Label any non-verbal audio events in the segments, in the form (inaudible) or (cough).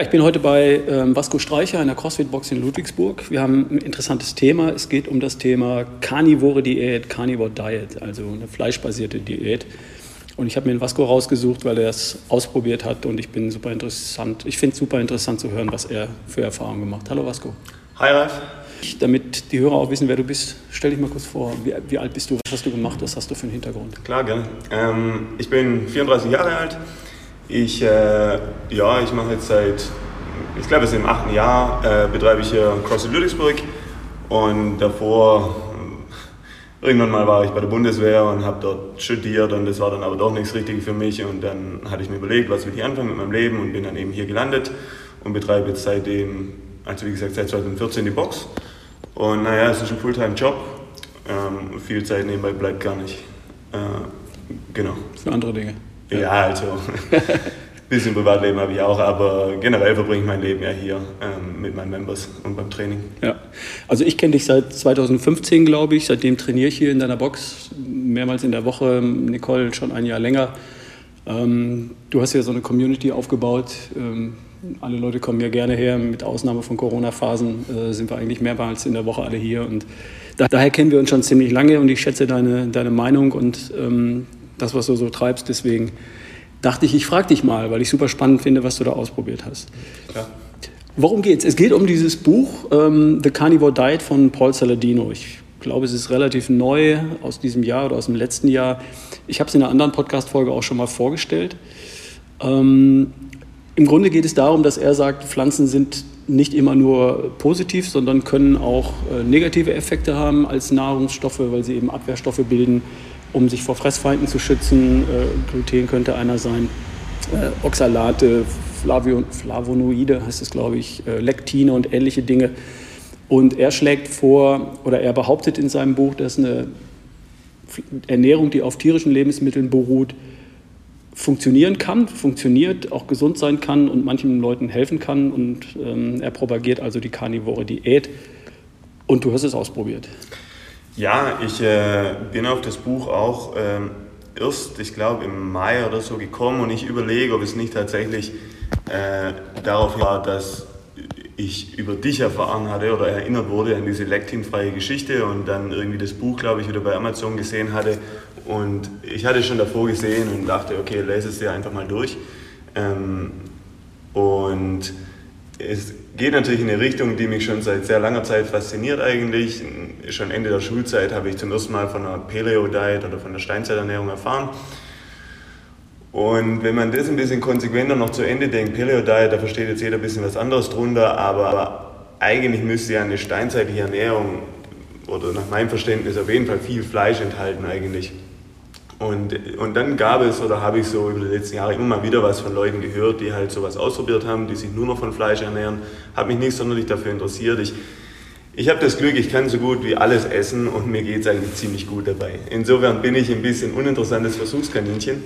Ja, ich bin heute bei ähm, Vasco Streicher in der CrossFit-Box in Ludwigsburg. Wir haben ein interessantes Thema. Es geht um das Thema Carnivore Diät, Carnivore Diet, also eine fleischbasierte Diät. Und ich habe mir den Vasco rausgesucht, weil er es ausprobiert hat und ich bin super interessant. Ich finde es super interessant zu hören, was er für Erfahrungen gemacht hat. Hallo Vasco. Hi Ralf. Damit die Hörer auch wissen, wer du bist, stell dich mal kurz vor. Wie, wie alt bist du? Was hast du gemacht? Was hast du für einen Hintergrund? Klar, gerne. Ähm, ich bin 34 Jahre alt ich, äh, ja, ich mache jetzt seit, ich glaube, es ist im achten Jahr, äh, betreibe ich hier CrossFit Ludwigsburg und davor, äh, irgendwann mal war ich bei der Bundeswehr und habe dort studiert und das war dann aber doch nichts Richtiges für mich und dann hatte ich mir überlegt, was will ich anfangen mit meinem Leben und bin dann eben hier gelandet und betreibe jetzt seitdem, also wie gesagt, seit 2014 die Box und naja, es ist ein Fulltime-Job, ähm, viel Zeit nebenbei bleibt gar nicht. Äh, genau. Für andere Dinge. Ja, also ein (laughs) bisschen Privatleben habe ich auch, aber generell verbringe ich mein Leben ja hier ähm, mit meinen Members und beim Training. Ja, also ich kenne dich seit 2015, glaube ich. Seitdem trainiere ich hier in deiner Box mehrmals in der Woche. Nicole schon ein Jahr länger. Ähm, du hast ja so eine Community aufgebaut. Ähm, alle Leute kommen ja gerne her. Mit Ausnahme von Corona-Phasen äh, sind wir eigentlich mehrmals in der Woche alle hier. Und da, daher kennen wir uns schon ziemlich lange und ich schätze deine, deine Meinung und ähm, das, was du so treibst. Deswegen dachte ich, ich frage dich mal, weil ich super spannend finde, was du da ausprobiert hast. Ja. Worum geht's? Es geht um dieses Buch ähm, The Carnivore Diet von Paul Saladino. Ich glaube, es ist relativ neu aus diesem Jahr oder aus dem letzten Jahr. Ich habe es in einer anderen Podcast-Folge auch schon mal vorgestellt. Ähm, Im Grunde geht es darum, dass er sagt, Pflanzen sind nicht immer nur positiv, sondern können auch äh, negative Effekte haben als Nahrungsstoffe, weil sie eben Abwehrstoffe bilden um sich vor Fressfeinden zu schützen. Äh, Gluten könnte einer sein. Äh, Oxalate, Flavio, Flavonoide heißt es, glaube ich, äh, Lektine und ähnliche Dinge. Und er schlägt vor, oder er behauptet in seinem Buch, dass eine Ernährung, die auf tierischen Lebensmitteln beruht, funktionieren kann, funktioniert, auch gesund sein kann und manchen Leuten helfen kann. Und ähm, er propagiert also die karnivore Diät. Und du hast es ausprobiert. Ja, ich äh, bin auf das Buch auch ähm, erst, ich glaube, im Mai oder so gekommen und ich überlege, ob es nicht tatsächlich äh, darauf war, dass ich über dich erfahren hatte oder erinnert wurde an diese lektinfreie Geschichte und dann irgendwie das Buch, glaube ich, wieder bei Amazon gesehen hatte. Und ich hatte schon davor gesehen und dachte, okay, lese es dir einfach mal durch. Ähm, und es geht natürlich in eine Richtung, die mich schon seit sehr langer Zeit fasziniert eigentlich. Schon Ende der Schulzeit habe ich zum ersten Mal von einer Paleo-Diet oder von der Steinzeiternährung erfahren. Und wenn man das ein bisschen konsequenter noch zu Ende denkt, Paleo-Diet, da versteht jetzt jeder ein bisschen was anderes drunter, aber eigentlich müsste ja eine steinzeitliche Ernährung oder nach meinem Verständnis auf jeden Fall viel Fleisch enthalten eigentlich. Und, und dann gab es oder habe ich so über die letzten Jahre immer mal wieder was von Leuten gehört, die halt sowas ausprobiert haben, die sich nur noch von Fleisch ernähren. Habe mich nicht sonderlich dafür interessiert. Ich, ich habe das Glück, ich kann so gut wie alles essen und mir geht es eigentlich ziemlich gut dabei. Insofern bin ich ein bisschen uninteressantes Versuchskaninchen.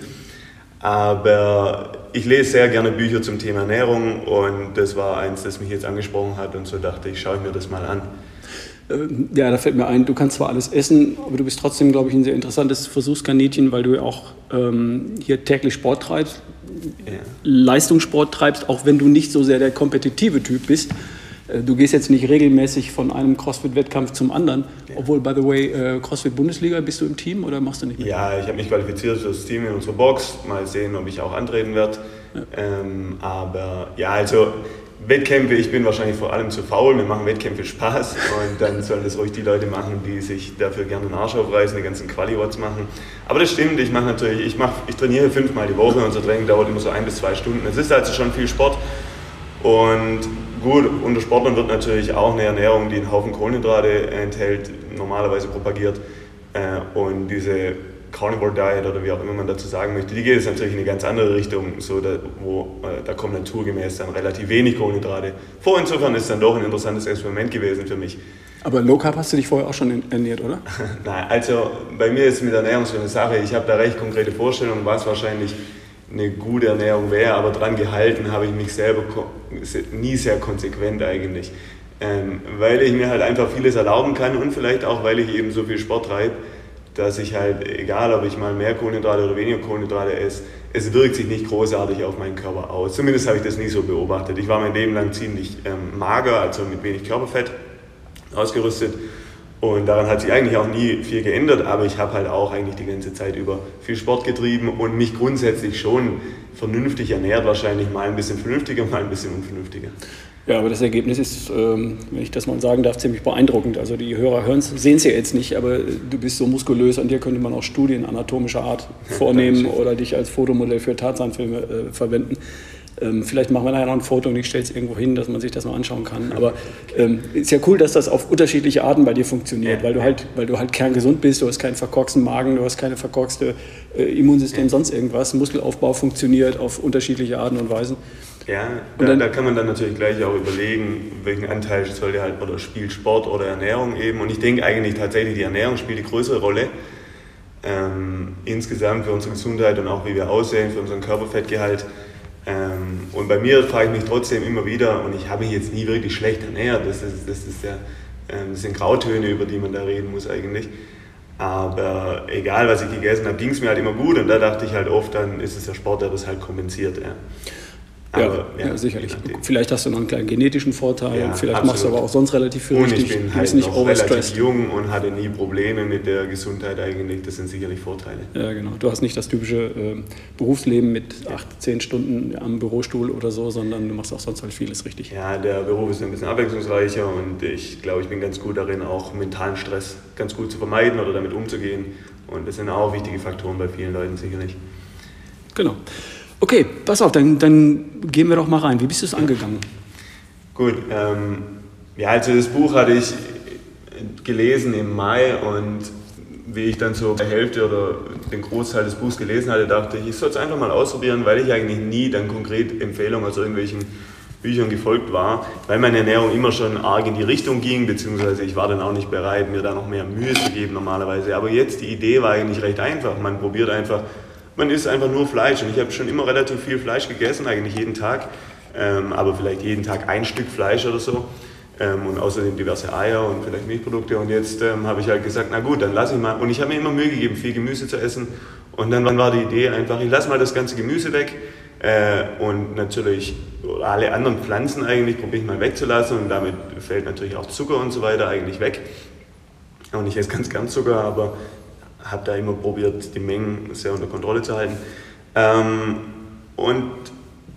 Aber ich lese sehr gerne Bücher zum Thema Ernährung und das war eins, das mich jetzt angesprochen hat und so dachte ich, schaue ich mir das mal an. Äh, ja, da fällt mir ein, du kannst zwar alles essen, aber du bist trotzdem, glaube ich, ein sehr interessantes Versuchskaninchen, weil du ja auch ähm, hier täglich Sport treibst, ja. Leistungssport treibst, auch wenn du nicht so sehr der kompetitive Typ bist. Äh, du gehst jetzt nicht regelmäßig von einem CrossFit-Wettkampf zum anderen, ja. obwohl, by the way, äh, CrossFit-Bundesliga, bist du im Team oder machst du nicht mehr? Ja, ich habe mich qualifiziert für das Team in unserer Box. Mal sehen, ob ich auch antreten werde. Ja. Ähm, aber ja, also Wettkämpfe, ich bin wahrscheinlich vor allem zu faul, mir machen Wettkämpfe Spaß und dann sollen das ruhig die Leute machen, die sich dafür gerne den Arsch aufreißen, die ganzen Quali-Watts machen. Aber das stimmt, ich mache natürlich, ich, mach, ich trainiere fünfmal die Woche, unser Training dauert immer so ein bis zwei Stunden. Es ist also schon viel Sport und gut, unter Sportlern wird natürlich auch eine Ernährung, die einen Haufen Kohlenhydrate enthält, normalerweise propagiert äh, und diese Carnivore Diet oder wie auch immer man dazu sagen möchte, die geht jetzt natürlich in eine ganz andere Richtung, so da, wo, äh, da kommen naturgemäß dann relativ wenig Kohlenhydrate vor. Insofern ist es dann doch ein interessantes Experiment gewesen für mich. Aber Low Carb hast du dich vorher auch schon ernährt, oder? (laughs) Nein, also bei mir ist mit Ernährung so eine Sache, ich habe da recht konkrete Vorstellungen, was wahrscheinlich eine gute Ernährung wäre, aber dran gehalten habe ich mich selber nie sehr konsequent eigentlich. Ähm, weil ich mir halt einfach vieles erlauben kann und vielleicht auch, weil ich eben so viel Sport treibe dass ich halt, egal ob ich mal mehr Kohlenhydrate oder weniger Kohlenhydrate esse, es wirkt sich nicht großartig auf meinen Körper aus. Zumindest habe ich das nie so beobachtet. Ich war mein Leben lang ziemlich ähm, mager, also mit wenig Körperfett ausgerüstet. Und daran hat sich eigentlich auch nie viel geändert, aber ich habe halt auch eigentlich die ganze Zeit über viel Sport getrieben und mich grundsätzlich schon vernünftig ernährt, wahrscheinlich mal ein bisschen vernünftiger, (laughs) mal ein bisschen unvernünftiger. Ja, aber das Ergebnis ist, ähm, wenn ich das mal sagen darf, ziemlich beeindruckend. Also die Hörer hören sehen es ja jetzt nicht, aber du bist so muskulös, an dir könnte man auch Studien anatomischer Art (laughs) vornehmen oder dich als Fotomodell für Tarzanfilme äh, verwenden. Ähm, vielleicht machen wir nachher noch ein Foto und ich stelle es irgendwo hin, dass man sich das mal anschauen kann. Aber ähm, ist ja cool, dass das auf unterschiedliche Arten bei dir funktioniert, weil du halt, weil du halt kerngesund bist, du hast keinen verkorksten Magen, du hast keine verkorkste äh, Immunsystem, sonst irgendwas. Muskelaufbau funktioniert auf unterschiedliche Arten und Weisen. Ja, da, dann, da, kann man dann natürlich gleich auch überlegen, welchen Anteil sollte halt oder spielt Sport oder Ernährung eben. Und ich denke eigentlich tatsächlich, die Ernährung spielt die größere Rolle. Ähm, insgesamt für unsere Gesundheit und auch wie wir aussehen, für unseren Körperfettgehalt. Ähm, und bei mir frage ich mich trotzdem immer wieder, und ich habe mich jetzt nie wirklich schlecht ernährt, das, ist, das, ist ja, ähm, das sind Grautöne, über die man da reden muss eigentlich. Aber egal, was ich gegessen habe, ging es mir halt immer gut und da dachte ich halt oft, dann ist es der Sport, der das halt kompensiert. Ja. Aber, ja, ja, sicherlich. Vielleicht hast du noch einen kleinen genetischen Vorteil, ja, vielleicht absolut. machst du aber auch sonst relativ viel und richtig. Ich bin halt nicht noch relativ jung und hatte nie Probleme mit der Gesundheit eigentlich. Das sind sicherlich Vorteile. Ja, genau. Du hast nicht das typische äh, Berufsleben mit acht, zehn Stunden am Bürostuhl oder so, sondern du machst auch sonst halt vieles richtig. Ja, der Beruf ist ein bisschen abwechslungsreicher und ich glaube, ich bin ganz gut darin, auch mentalen Stress ganz gut zu vermeiden oder damit umzugehen. Und das sind auch wichtige Faktoren bei vielen Leuten sicherlich. Genau. Okay, pass auf, dann, dann gehen wir doch mal rein. Wie bist du es angegangen? Gut, ähm, ja, also das Buch hatte ich gelesen im Mai und wie ich dann so die Hälfte oder den Großteil des Buchs gelesen hatte, dachte ich, ich soll es einfach mal ausprobieren, weil ich eigentlich nie dann konkret Empfehlungen aus irgendwelchen Büchern gefolgt war, weil meine Ernährung immer schon arg in die Richtung ging, beziehungsweise ich war dann auch nicht bereit, mir da noch mehr Mühe zu geben normalerweise. Aber jetzt die Idee war eigentlich recht einfach. Man probiert einfach man isst einfach nur Fleisch. Und ich habe schon immer relativ viel Fleisch gegessen, eigentlich jeden Tag. Ähm, aber vielleicht jeden Tag ein Stück Fleisch oder so. Ähm, und außerdem diverse Eier und vielleicht Milchprodukte. Und jetzt ähm, habe ich halt gesagt, na gut, dann lasse ich mal. Und ich habe mir immer Mühe gegeben, viel Gemüse zu essen. Und dann war die Idee einfach, ich lasse mal das ganze Gemüse weg. Äh, und natürlich alle anderen Pflanzen eigentlich probiere ich mal wegzulassen. Und damit fällt natürlich auch Zucker und so weiter eigentlich weg. Und ich esse ganz gern Zucker, aber habe da immer probiert, die Mengen sehr unter Kontrolle zu halten. Ähm, und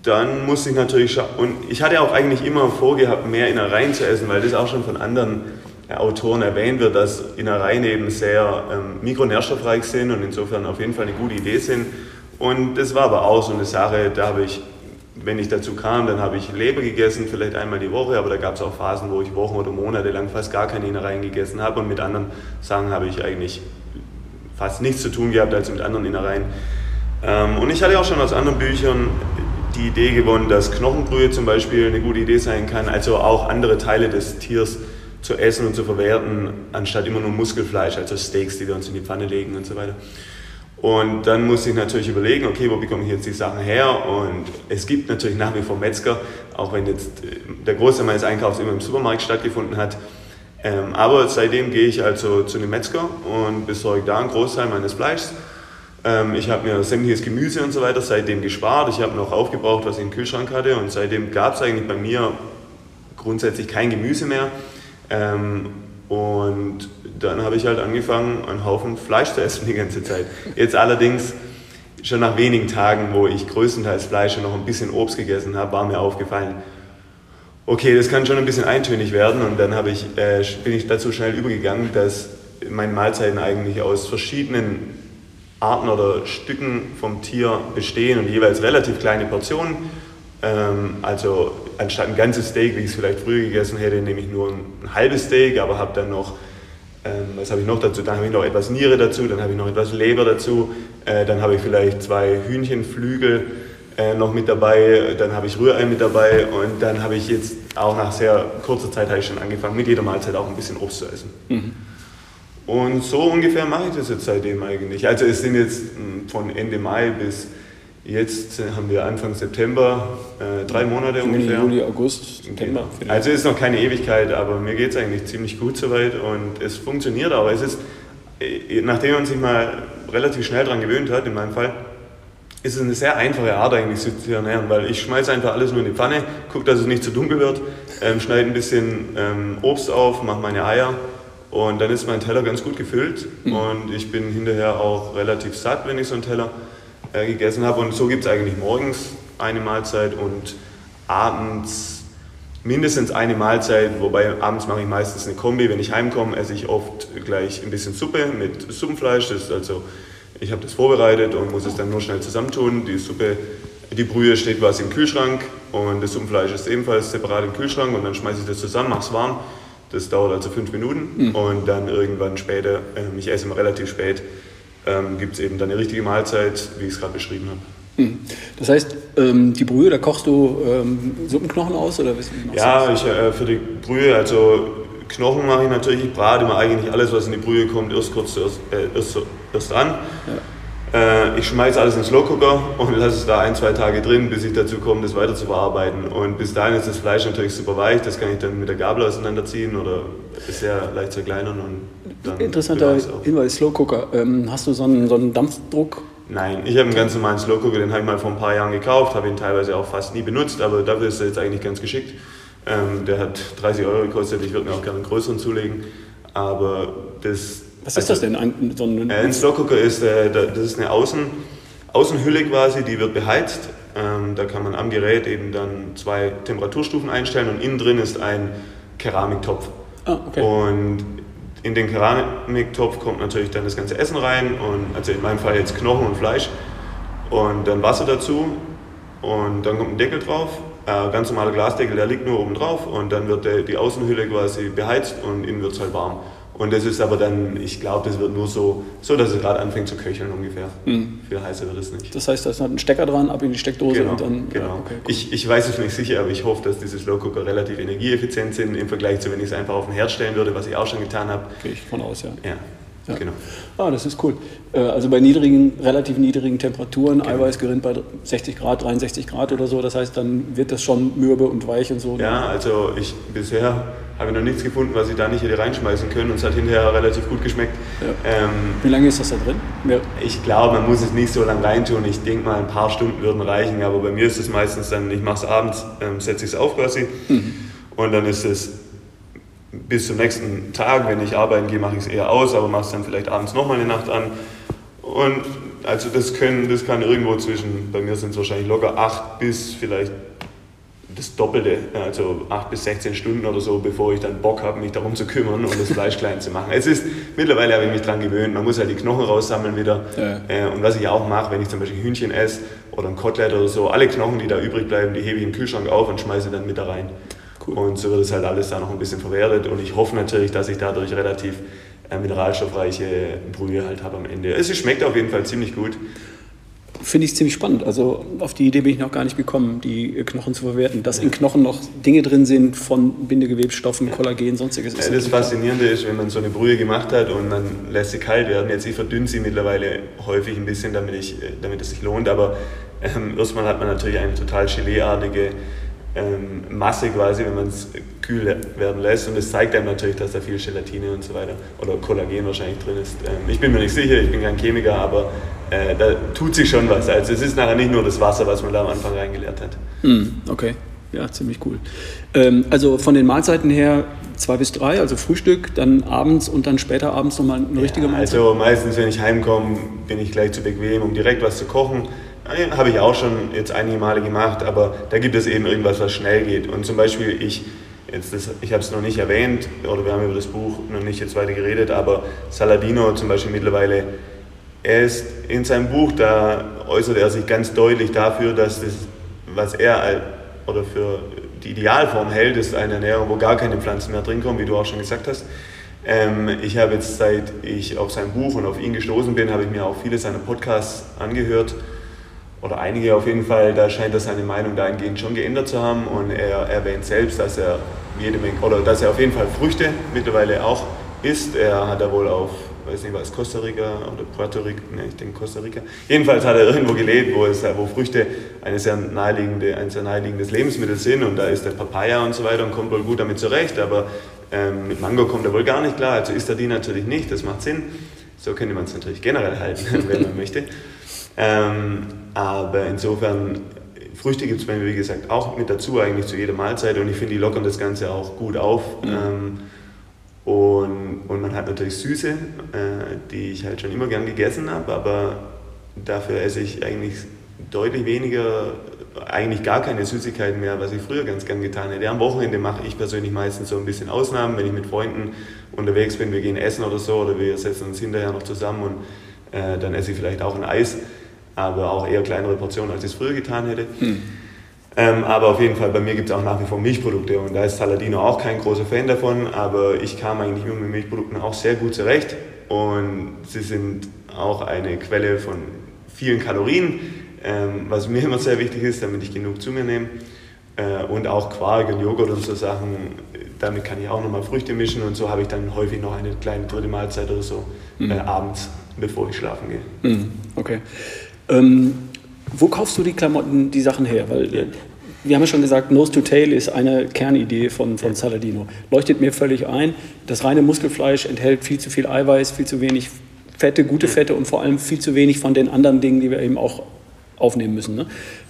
dann musste ich natürlich schauen, und ich hatte auch eigentlich immer vorgehabt, mehr Innereien zu essen, weil das auch schon von anderen äh, Autoren erwähnt wird, dass Innereien eben sehr ähm, mikronährstoffreich sind und insofern auf jeden Fall eine gute Idee sind. Und das war aber auch so eine Sache, da habe ich, wenn ich dazu kam, dann habe ich Leber gegessen, vielleicht einmal die Woche, aber da gab es auch Phasen, wo ich Wochen oder Monate lang fast gar keine Innereien gegessen habe und mit anderen Sachen habe ich eigentlich fast nichts zu tun gehabt als mit anderen Innereien. Ähm, und ich hatte auch schon aus anderen Büchern die Idee gewonnen, dass Knochenbrühe zum Beispiel eine gute Idee sein kann, also auch andere Teile des Tiers zu essen und zu verwerten, anstatt immer nur Muskelfleisch, also Steaks, die wir uns in die Pfanne legen und so weiter. Und dann musste ich natürlich überlegen, okay, wo bekomme ich jetzt die Sachen her? Und es gibt natürlich nach wie vor Metzger, auch wenn jetzt äh, der Großteil meines Einkaufs immer im Supermarkt stattgefunden hat. Ähm, aber seitdem gehe ich also zu einem Metzger und besorge da einen Großteil meines Fleischs. Ähm, ich habe mir sämtliches Gemüse und so weiter seitdem gespart. Ich habe noch aufgebraucht, was ich im Kühlschrank hatte. Und seitdem gab es eigentlich bei mir grundsätzlich kein Gemüse mehr. Ähm, und dann habe ich halt angefangen, einen Haufen Fleisch zu (laughs) essen die ganze Zeit. Jetzt allerdings schon nach wenigen Tagen, wo ich größtenteils Fleisch und noch ein bisschen Obst gegessen habe, war mir aufgefallen, okay, das kann schon ein bisschen eintönig werden und dann ich, äh, bin ich dazu schnell übergegangen, dass meine Mahlzeiten eigentlich aus verschiedenen Arten oder Stücken vom Tier bestehen und jeweils relativ kleine Portionen. Ähm, also anstatt ein ganzes Steak, wie ich es vielleicht früher gegessen hätte, nehme ich nur ein halbes Steak, aber habe dann noch, ähm, was habe ich noch dazu? Dann habe ich noch etwas Niere dazu, dann habe ich noch etwas Leber dazu, äh, dann habe ich vielleicht zwei Hühnchenflügel äh, noch mit dabei, dann habe ich Rührei mit dabei und dann habe ich jetzt auch nach sehr kurzer Zeit ich schon angefangen, mit jeder Mahlzeit auch ein bisschen Obst zu essen. Mhm. Und so ungefähr mache ich das jetzt seitdem eigentlich. Also es sind jetzt hm, von Ende Mai bis jetzt haben wir Anfang September, äh, drei Monate Juni, ungefähr. Juli, August, September. Vielleicht. Also ist noch keine Ewigkeit, aber mir geht es eigentlich ziemlich gut soweit und es funktioniert auch. Es ist, äh, nachdem man sich mal relativ schnell daran gewöhnt hat, in meinem Fall, ist eine sehr einfache Art eigentlich sich zu ernähren, weil ich schmeiße einfach alles nur in die Pfanne, gucke, dass es nicht zu dunkel wird, ähm, schneide ein bisschen ähm, Obst auf, mache meine Eier und dann ist mein Teller ganz gut gefüllt mhm. und ich bin hinterher auch relativ satt, wenn ich so einen Teller äh, gegessen habe. Und so gibt es eigentlich morgens eine Mahlzeit und abends mindestens eine Mahlzeit, wobei abends mache ich meistens eine Kombi. Wenn ich heimkomme, esse ich oft gleich ein bisschen Suppe mit Suppenfleisch. Das ist also ich habe das vorbereitet und muss es dann nur schnell zusammentun. Die Suppe, die Brühe steht quasi im Kühlschrank und das Suppenfleisch ist ebenfalls separat im Kühlschrank und dann schmeiße ich das zusammen, mache es warm. Das dauert also fünf Minuten mhm. und dann irgendwann später, äh, ich esse immer relativ spät, ähm, gibt es eben dann eine richtige Mahlzeit, wie ich es gerade beschrieben habe. Mhm. Das heißt, ähm, die Brühe, da kochst du ähm, Suppenknochen aus oder was? Ja, ich, äh, für die Brühe, also Knochen mache ich natürlich, ich brate immer eigentlich alles, was in die Brühe kommt, erst kurz erst, äh, erst, erst an. Ja. Äh, ich schmeiße alles in den Slowcooker (laughs) und lasse es da ein, zwei Tage drin, bis ich dazu komme, das weiter zu bearbeiten. Und bis dahin ist das Fleisch natürlich super weich, das kann ich dann mit der Gabel auseinanderziehen oder sehr leicht zerkleinern. Und dann Interessanter Hinweis, Slowcooker. Ähm, hast du so einen, so einen Dampfdruck? Nein, ich habe einen ganz normalen Slowcooker, den habe ich mal vor ein paar Jahren gekauft, habe ihn teilweise auch fast nie benutzt, aber dafür ist er jetzt eigentlich ganz geschickt. Ähm, der hat 30 Euro gekostet, ich würde mir auch gerne einen größeren zulegen. Aber das. Was ist das denn? Ein, so ein, äh, ein Slowcooker ist, äh, das ist eine Außen, Außenhülle quasi, die wird beheizt. Ähm, da kann man am Gerät eben dann zwei Temperaturstufen einstellen und innen drin ist ein Keramiktopf. Ah, okay. Und in den Keramiktopf kommt natürlich dann das ganze Essen rein und also in meinem Fall jetzt Knochen und Fleisch und dann Wasser dazu und dann kommt ein Deckel drauf äh, ganz normaler Glasdeckel, der liegt nur oben drauf und dann wird der, die Außenhülle quasi beheizt und innen wird es halt warm. Und das ist aber dann, ich glaube, das wird nur so, so dass es gerade anfängt zu köcheln ungefähr. Mhm. Viel heißer wird es nicht. Das heißt, da ist ein Stecker dran, ab in die Steckdose genau, und dann. Genau. Ja, okay, ich, ich weiß es nicht sicher, aber ich hoffe, dass diese Slow Cooker relativ energieeffizient sind im Vergleich zu, wenn ich es einfach auf den Herd stellen würde, was ich auch schon getan habe. Gehe ich von aus, ja. Ja. Ja. Genau. Ah, das ist cool. Äh, also bei niedrigen, relativ niedrigen Temperaturen, genau. Eiweiß gerinnt bei 60 Grad, 63 Grad oder so, das heißt, dann wird das schon mürbe und weich und so. Ja, also ich bisher habe ich noch nichts gefunden, was ich da nicht hätte reinschmeißen können und es hat hinterher relativ gut geschmeckt. Ja. Ähm, Wie lange ist das da drin? Ja. Ich glaube, man muss es nicht so lange reintun. Ich denke mal, ein paar Stunden würden reichen, aber bei mir ist es meistens dann, ich mache es abends, ähm, setze ich es auf quasi mhm. und dann ist es bis zum nächsten Tag, wenn ich arbeiten gehe, mache ich es eher aus, aber mache es dann vielleicht abends nochmal eine Nacht an. Und also das, können, das kann irgendwo zwischen, bei mir sind es wahrscheinlich locker 8 bis vielleicht das Doppelte, also 8 bis 16 Stunden oder so, bevor ich dann Bock habe, mich darum zu kümmern und das Fleisch (laughs) klein zu machen. Es ist, mittlerweile habe ich mich daran gewöhnt, man muss halt die Knochen raussammeln wieder. Ja. Äh, und was ich auch mache, wenn ich zum Beispiel Hühnchen esse oder ein Kotelett oder so, alle Knochen, die da übrig bleiben, die hebe ich im Kühlschrank auf und schmeiße dann mit da rein. Cool. Und so wird es halt alles da noch ein bisschen verwertet. Und ich hoffe natürlich, dass ich dadurch relativ äh, mineralstoffreiche Brühe halt habe am Ende. Es schmeckt auf jeden Fall ziemlich gut. Finde ich ziemlich spannend. Also auf die Idee bin ich noch gar nicht gekommen, die Knochen zu verwerten. Dass in Knochen noch Dinge drin sind von Bindegewebsstoffen, Kollagen, sonstiges. Ja, das Faszinierende ist, wenn man so eine Brühe gemacht hat und man lässt sie kalt werden. Jetzt ich verdünne sie mittlerweile häufig ein bisschen, damit, ich, damit es sich lohnt. Aber ähm, erstmal hat man natürlich eine total Geleeartige ähm, Masse quasi, wenn man es kühl werden lässt. Und es zeigt einem natürlich, dass da viel Gelatine und so weiter oder Kollagen wahrscheinlich drin ist. Ähm, ich bin mir nicht sicher, ich bin kein Chemiker, aber äh, da tut sich schon was. Also es ist nachher nicht nur das Wasser, was man da am Anfang reingeleert hat. Mm, okay, ja, ziemlich cool. Ähm, also von den Mahlzeiten her zwei bis drei, also Frühstück, dann abends und dann später abends nochmal eine richtige ja, Mahlzeit? Also meistens, wenn ich heimkomme, bin ich gleich zu bequem, um direkt was zu kochen. Habe ich auch schon jetzt einige Male gemacht, aber da gibt es eben irgendwas, was schnell geht. Und zum Beispiel, ich, jetzt das, ich habe es noch nicht erwähnt, oder wir haben über das Buch noch nicht jetzt weiter geredet, aber Saladino zum Beispiel mittlerweile, er ist in seinem Buch, da äußert er sich ganz deutlich dafür, dass das, was er oder für die Idealform hält, ist eine Ernährung, wo gar keine Pflanzen mehr drin kommen, wie du auch schon gesagt hast. Ähm, ich habe jetzt, seit ich auf sein Buch und auf ihn gestoßen bin, habe ich mir auch viele seiner Podcasts angehört oder einige auf jeden Fall, da scheint er seine Meinung dahingehend schon geändert zu haben und er erwähnt selbst, dass er jede Menge, oder dass er auf jeden Fall Früchte mittlerweile auch isst. Er hat da wohl auf, weiß nicht was, Costa Rica oder Puerto Rico, ne, ich denke Costa Rica. Jedenfalls hat er irgendwo gelebt, wo, es, wo Früchte eine sehr naheliegende, ein sehr naheliegendes Lebensmittel sind und da ist der Papaya und so weiter und kommt wohl gut damit zurecht, aber ähm, mit Mango kommt er wohl gar nicht klar, also isst er die natürlich nicht, das macht Sinn. So könnte man es natürlich generell halten, (laughs) wenn man möchte. Ähm, aber insofern, Früchte gibt es bei mir, wie gesagt, auch mit dazu eigentlich zu jeder Mahlzeit und ich finde, die lockern das Ganze auch gut auf. Mhm. Ähm, und, und man hat natürlich Süße, äh, die ich halt schon immer gern gegessen habe, aber dafür esse ich eigentlich deutlich weniger, eigentlich gar keine Süßigkeiten mehr, was ich früher ganz gern getan hätte. Am Wochenende mache ich persönlich meistens so ein bisschen Ausnahmen, wenn ich mit Freunden unterwegs bin, wir gehen essen oder so, oder wir setzen uns hinterher noch zusammen und äh, dann esse ich vielleicht auch ein Eis, aber auch eher kleinere Portionen, als ich es früher getan hätte. Hm. Ähm, aber auf jeden Fall, bei mir gibt es auch nach wie vor Milchprodukte und da ist Saladino auch kein großer Fan davon, aber ich kam eigentlich immer mit Milchprodukten auch sehr gut zurecht und sie sind auch eine Quelle von vielen Kalorien, ähm, was mir (laughs) immer sehr wichtig ist, damit ich genug zu mir nehme. Äh, und auch Quark und Joghurt und so Sachen, damit kann ich auch nochmal Früchte mischen und so habe ich dann häufig noch eine kleine dritte Mahlzeit oder so mhm. äh, abends, bevor ich schlafen gehe. Mhm. Okay. Ähm, wo kaufst du die Klamotten, die Sachen her? Weil ja. wir haben ja schon gesagt, Nose to Tail ist eine Kernidee von, von Saladino. Leuchtet mir völlig ein. Das reine Muskelfleisch enthält viel zu viel Eiweiß, viel zu wenig Fette, gute Fette und vor allem viel zu wenig von den anderen Dingen, die wir eben auch aufnehmen müssen. Ne?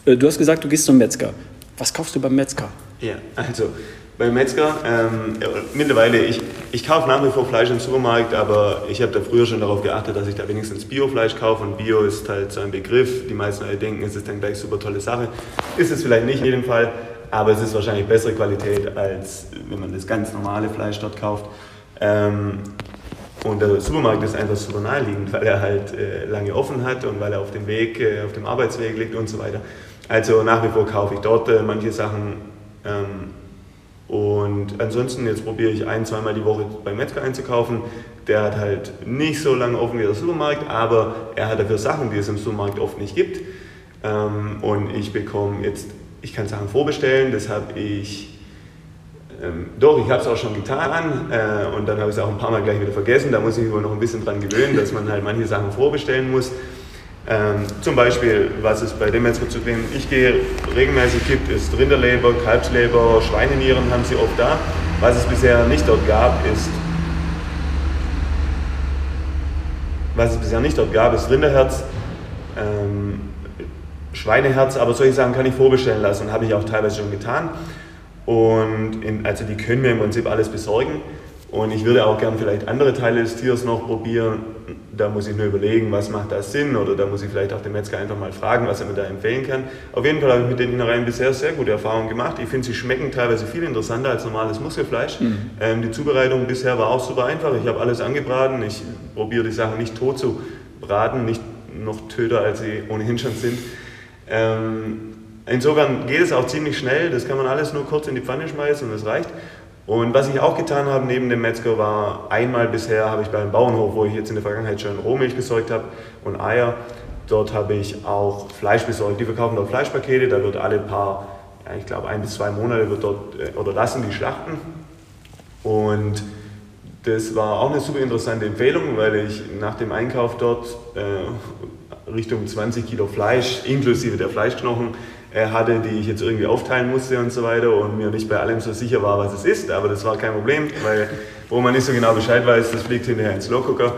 Äh, du hast gesagt, du gehst zum Metzger. Was kaufst du beim Metzger? Ja, also beim Metzger, ähm, mittlerweile, ich, ich kaufe nach wie vor Fleisch im Supermarkt, aber ich habe da früher schon darauf geachtet, dass ich da wenigstens Biofleisch kaufe und Bio ist halt so ein Begriff. Die meisten Leute denken, es ist dann gleich super tolle Sache. Ist es vielleicht nicht in jedem Fall, aber es ist wahrscheinlich bessere Qualität, als wenn man das ganz normale Fleisch dort kauft. Ähm, und der Supermarkt ist einfach super naheliegend, weil er halt äh, lange offen hat und weil er auf dem Weg, äh, auf dem Arbeitsweg liegt und so weiter. Also nach wie vor kaufe ich dort äh, manche Sachen. Ähm, und ansonsten, jetzt probiere ich ein, zweimal die Woche beim Metzger einzukaufen. Der hat halt nicht so lange offen wie der Supermarkt, aber er hat dafür Sachen, die es im Supermarkt oft nicht gibt. Ähm, und ich bekomme jetzt, ich kann Sachen vorbestellen, das habe ich ähm, doch, ich habe es auch schon getan äh, und dann habe ich es auch ein paar Mal gleich wieder vergessen. Da muss ich wohl noch ein bisschen dran gewöhnen, dass man halt manche Sachen vorbestellen muss. Ähm, zum Beispiel, was es bei dem Metzger zu dem ich gehe regelmäßig gibt, ist Rinderleber, Kalbsleber, Schweinenieren haben sie oft da. Was es bisher nicht dort gab, ist was es bisher nicht dort gab, ist Rinderherz, ähm, Schweineherz, aber solche Sachen kann ich vorbestellen lassen, habe ich auch teilweise schon getan. Und in, also die können mir im Prinzip alles besorgen. Und ich würde auch gerne vielleicht andere Teile des Tiers noch probieren. Da muss ich nur überlegen, was macht da Sinn oder da muss ich vielleicht auch den Metzger einfach mal fragen, was er mir da empfehlen kann. Auf jeden Fall habe ich mit den Innereien bisher sehr gute Erfahrungen gemacht. Ich finde, sie schmecken teilweise viel interessanter als normales Muskelfleisch. Mhm. Ähm, die Zubereitung bisher war auch super einfach. Ich habe alles angebraten. Ich probiere die Sachen nicht tot zu braten, nicht noch töter, als sie ohnehin schon sind. Ähm, Insofern geht es auch ziemlich schnell, das kann man alles nur kurz in die Pfanne schmeißen und es reicht. Und was ich auch getan habe neben dem Metzger war, einmal bisher habe ich beim Bauernhof, wo ich jetzt in der Vergangenheit schon Rohmilch besorgt habe und Eier, dort habe ich auch Fleisch besorgt. Die verkaufen dort Fleischpakete, da wird alle paar, ja, ich glaube ein bis zwei Monate wird dort, äh, oder lassen die schlachten. Und das war auch eine super interessante Empfehlung, weil ich nach dem Einkauf dort äh, Richtung 20 Kilo Fleisch inklusive der Fleischknochen hatte, die ich jetzt irgendwie aufteilen musste und so weiter und mir nicht bei allem so sicher war, was es ist. Aber das war kein Problem, weil wo man nicht so genau Bescheid weiß, das fliegt hinterher ins Slowcooker